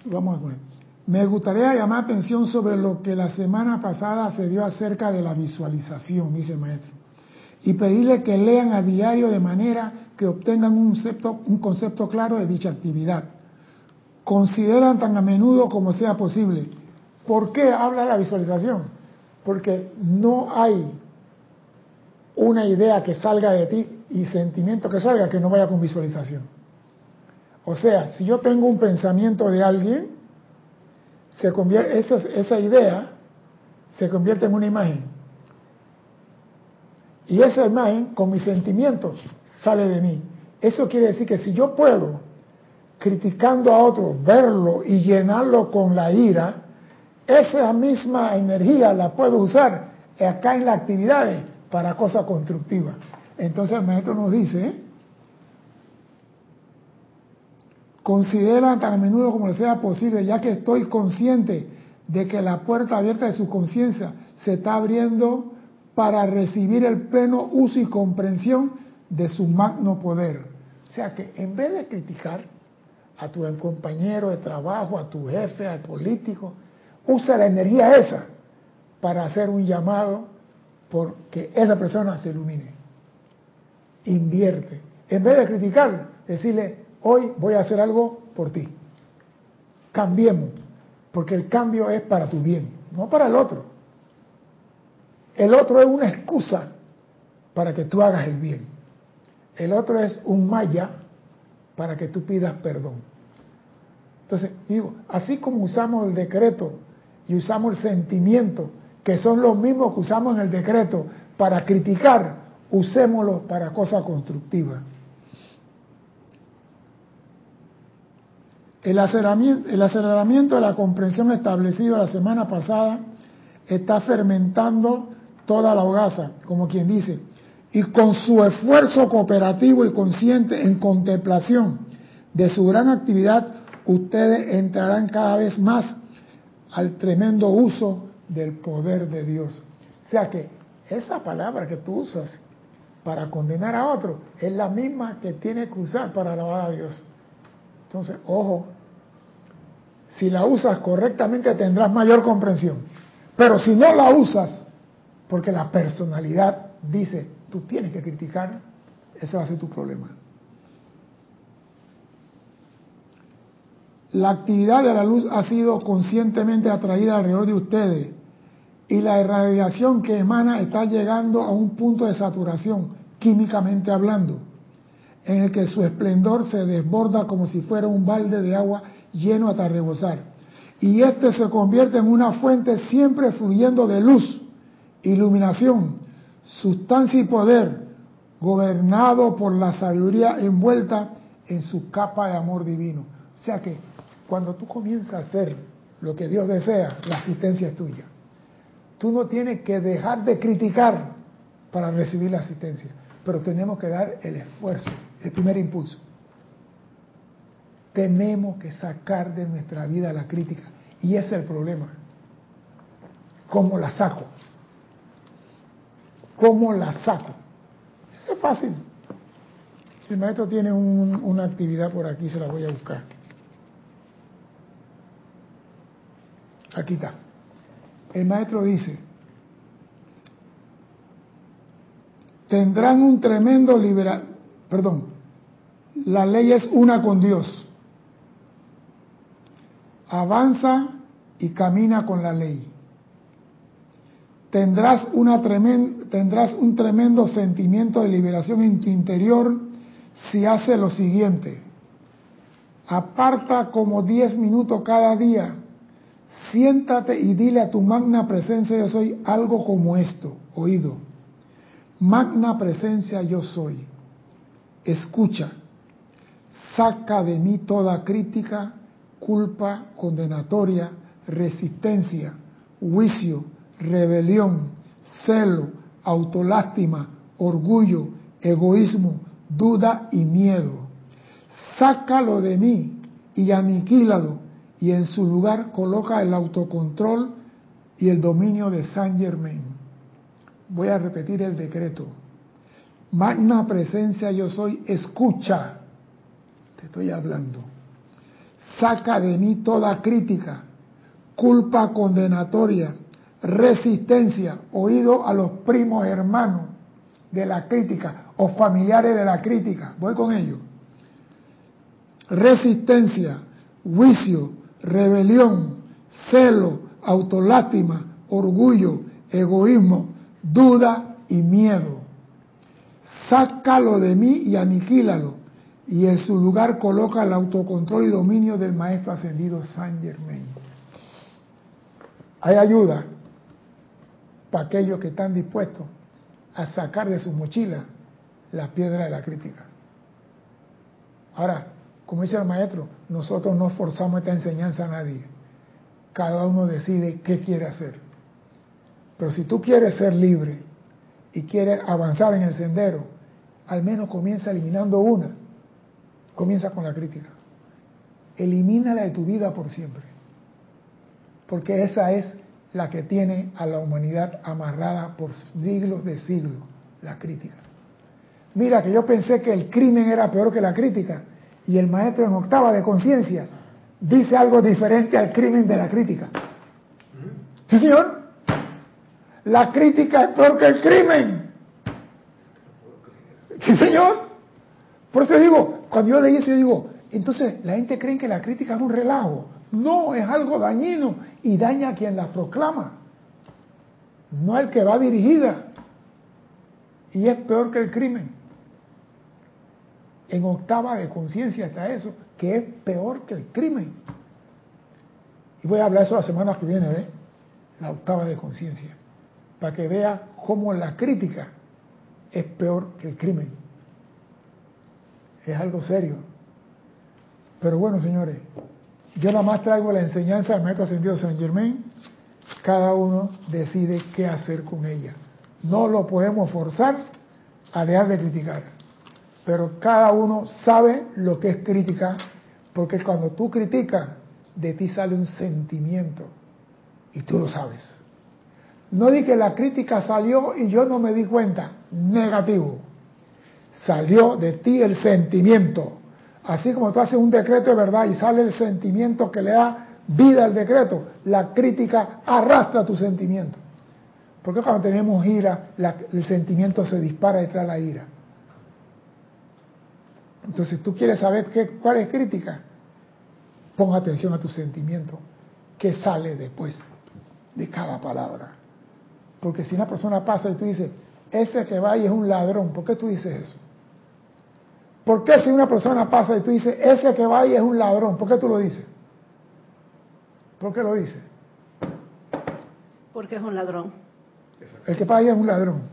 Vamos a ver. Me gustaría llamar atención sobre lo que la semana pasada se dio acerca de la visualización, dice el maestro, y pedirle que lean a diario de manera que obtengan un concepto, un concepto claro de dicha actividad. Consideran tan a menudo como sea posible. ¿Por qué habla la visualización? Porque no hay una idea que salga de ti y sentimiento que salga que no vaya con visualización. O sea, si yo tengo un pensamiento de alguien, se convierte, esa, esa idea se convierte en una imagen. Y esa imagen, con mis sentimientos, sale de mí. Eso quiere decir que si yo puedo, criticando a otro, verlo y llenarlo con la ira, esa misma energía la puedo usar acá en las actividades para cosas constructivas. Entonces el maestro nos dice, Considera tan a menudo como sea posible, ya que estoy consciente de que la puerta abierta de su conciencia se está abriendo para recibir el pleno uso y comprensión de su magno poder. O sea que en vez de criticar a tu compañero de trabajo, a tu jefe, al político, usa la energía esa para hacer un llamado porque esa persona se ilumine. Invierte. En vez de criticar, decirle, hoy voy a hacer algo por ti. Cambiemos, porque el cambio es para tu bien, no para el otro. El otro es una excusa para que tú hagas el bien. El otro es un maya para que tú pidas perdón. Entonces, digo, así como usamos el decreto y usamos el sentimiento, que son los mismos que usamos en el decreto para criticar, usémoslo para cosas constructivas. El aceleramiento, de la comprensión establecido la semana pasada está fermentando toda la hogaza, como quien dice, y con su esfuerzo cooperativo y consciente en contemplación de su gran actividad, ustedes entrarán cada vez más al tremendo uso del poder de Dios. O sea que esa palabra que tú usas para condenar a otro es la misma que tiene que usar para alabar a Dios. Entonces, ojo, si la usas correctamente tendrás mayor comprensión. Pero si no la usas, porque la personalidad dice, tú tienes que criticar, ese va a ser tu problema. La actividad de la luz ha sido conscientemente atraída alrededor de ustedes y la irradiación que emana está llegando a un punto de saturación, químicamente hablando en el que su esplendor se desborda como si fuera un balde de agua lleno hasta rebosar. Y este se convierte en una fuente siempre fluyendo de luz, iluminación, sustancia y poder, gobernado por la sabiduría envuelta en su capa de amor divino. O sea que cuando tú comienzas a hacer lo que Dios desea, la asistencia es tuya. Tú no tienes que dejar de criticar para recibir la asistencia, pero tenemos que dar el esfuerzo el primer impulso. Tenemos que sacar de nuestra vida la crítica. Y ese es el problema. ¿Cómo la saco? ¿Cómo la saco? Eso es fácil. El maestro tiene una actividad por aquí, se la voy a buscar. Aquí está. El maestro dice, tendrán un tremendo liberal, perdón, la ley es una con Dios. Avanza y camina con la ley. Tendrás, una tendrás un tremendo sentimiento de liberación en tu interior si hace lo siguiente. Aparta como 10 minutos cada día. Siéntate y dile a tu magna presencia yo soy algo como esto, oído. Magna presencia yo soy. Escucha. Saca de mí toda crítica, culpa, condenatoria, resistencia, juicio, rebelión, celo, autolástima, orgullo, egoísmo, duda y miedo. Sácalo de mí y aniquílalo y en su lugar coloca el autocontrol y el dominio de Saint Germain. Voy a repetir el decreto. Magna presencia yo soy, escucha, te estoy hablando. Saca de mí toda crítica, culpa condenatoria, resistencia, oído a los primos hermanos de la crítica o familiares de la crítica. Voy con ello. Resistencia, juicio, rebelión, celo, autolástima, orgullo, egoísmo, duda y miedo. Sácalo de mí y aniquílalo. Y en su lugar coloca el autocontrol y dominio del Maestro Ascendido San Germain. Hay ayuda para aquellos que están dispuestos a sacar de su mochila la piedra de la crítica. Ahora, como dice el maestro, nosotros no forzamos esta enseñanza a nadie. Cada uno decide qué quiere hacer. Pero si tú quieres ser libre y quieres avanzar en el sendero, al menos comienza eliminando una. Comienza con la crítica. Elimínala de tu vida por siempre. Porque esa es la que tiene a la humanidad amarrada por siglos de siglos, la crítica. Mira que yo pensé que el crimen era peor que la crítica y el maestro en octava de conciencia dice algo diferente al crimen de la crítica. ¿Sí, señor? La crítica es peor que el crimen. ¿Sí, señor? Por eso digo, cuando yo leí eso, yo digo, entonces la gente cree que la crítica es un relajo. No, es algo dañino y daña a quien la proclama, no el que va dirigida. Y es peor que el crimen en octava de conciencia está eso, que es peor que el crimen. Y voy a hablar eso la semana que viene, ¿ve? La octava de conciencia, para que vea cómo la crítica es peor que el crimen. Es algo serio. Pero bueno, señores, yo nada más traigo la enseñanza del Maestro Ascendido San Germain. Cada uno decide qué hacer con ella. No lo podemos forzar a dejar de criticar pero cada uno sabe lo que es crítica, porque cuando tú criticas, de ti sale un sentimiento, y tú lo sabes. No di que la crítica salió y yo no me di cuenta, negativo. Salió de ti el sentimiento. Así como tú haces un decreto de verdad y sale el sentimiento que le da vida al decreto, la crítica arrastra tu sentimiento. Porque cuando tenemos ira, el sentimiento se dispara detrás de la ira. Entonces, tú quieres saber qué, cuál es crítica, pon atención a tu sentimiento, qué sale después de cada palabra. Porque si una persona pasa y tú dices, ese que va ahí es un ladrón, ¿por qué tú dices eso? ¿Por qué si una persona pasa y tú dices, ese que va ahí es un ladrón, ¿por qué tú lo dices? ¿Por qué lo dices? Porque es un ladrón. El que pasa ahí es un ladrón.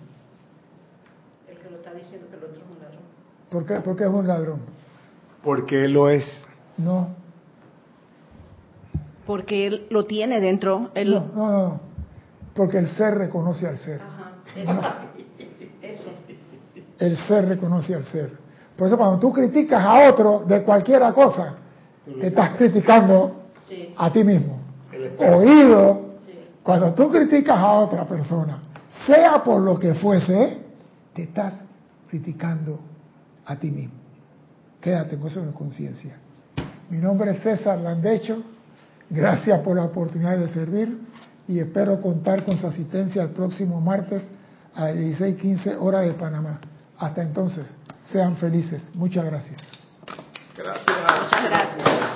El que lo está diciendo que el otro es un ladrón. ¿Por qué, ¿Por qué es un ladrón? Porque él lo es. No. Porque él lo tiene dentro. Él... No, no, no. Porque el ser reconoce al ser. Ajá, eso. eso. El ser reconoce al ser. Por eso cuando tú criticas a otro de cualquiera cosa, te estás criticando Sí. a ti mismo. Oído, Sí. cuando tú criticas a otra persona, sea por lo que fuese, te estás criticando a ti mismo. Quédate con eso en conciencia. Mi nombre es César Landecho. Gracias por la oportunidad de servir y espero contar con su asistencia el próximo martes a 16:15 hora de Panamá. Hasta entonces, sean felices. Muchas gracias. Gracias. Muchas gracias.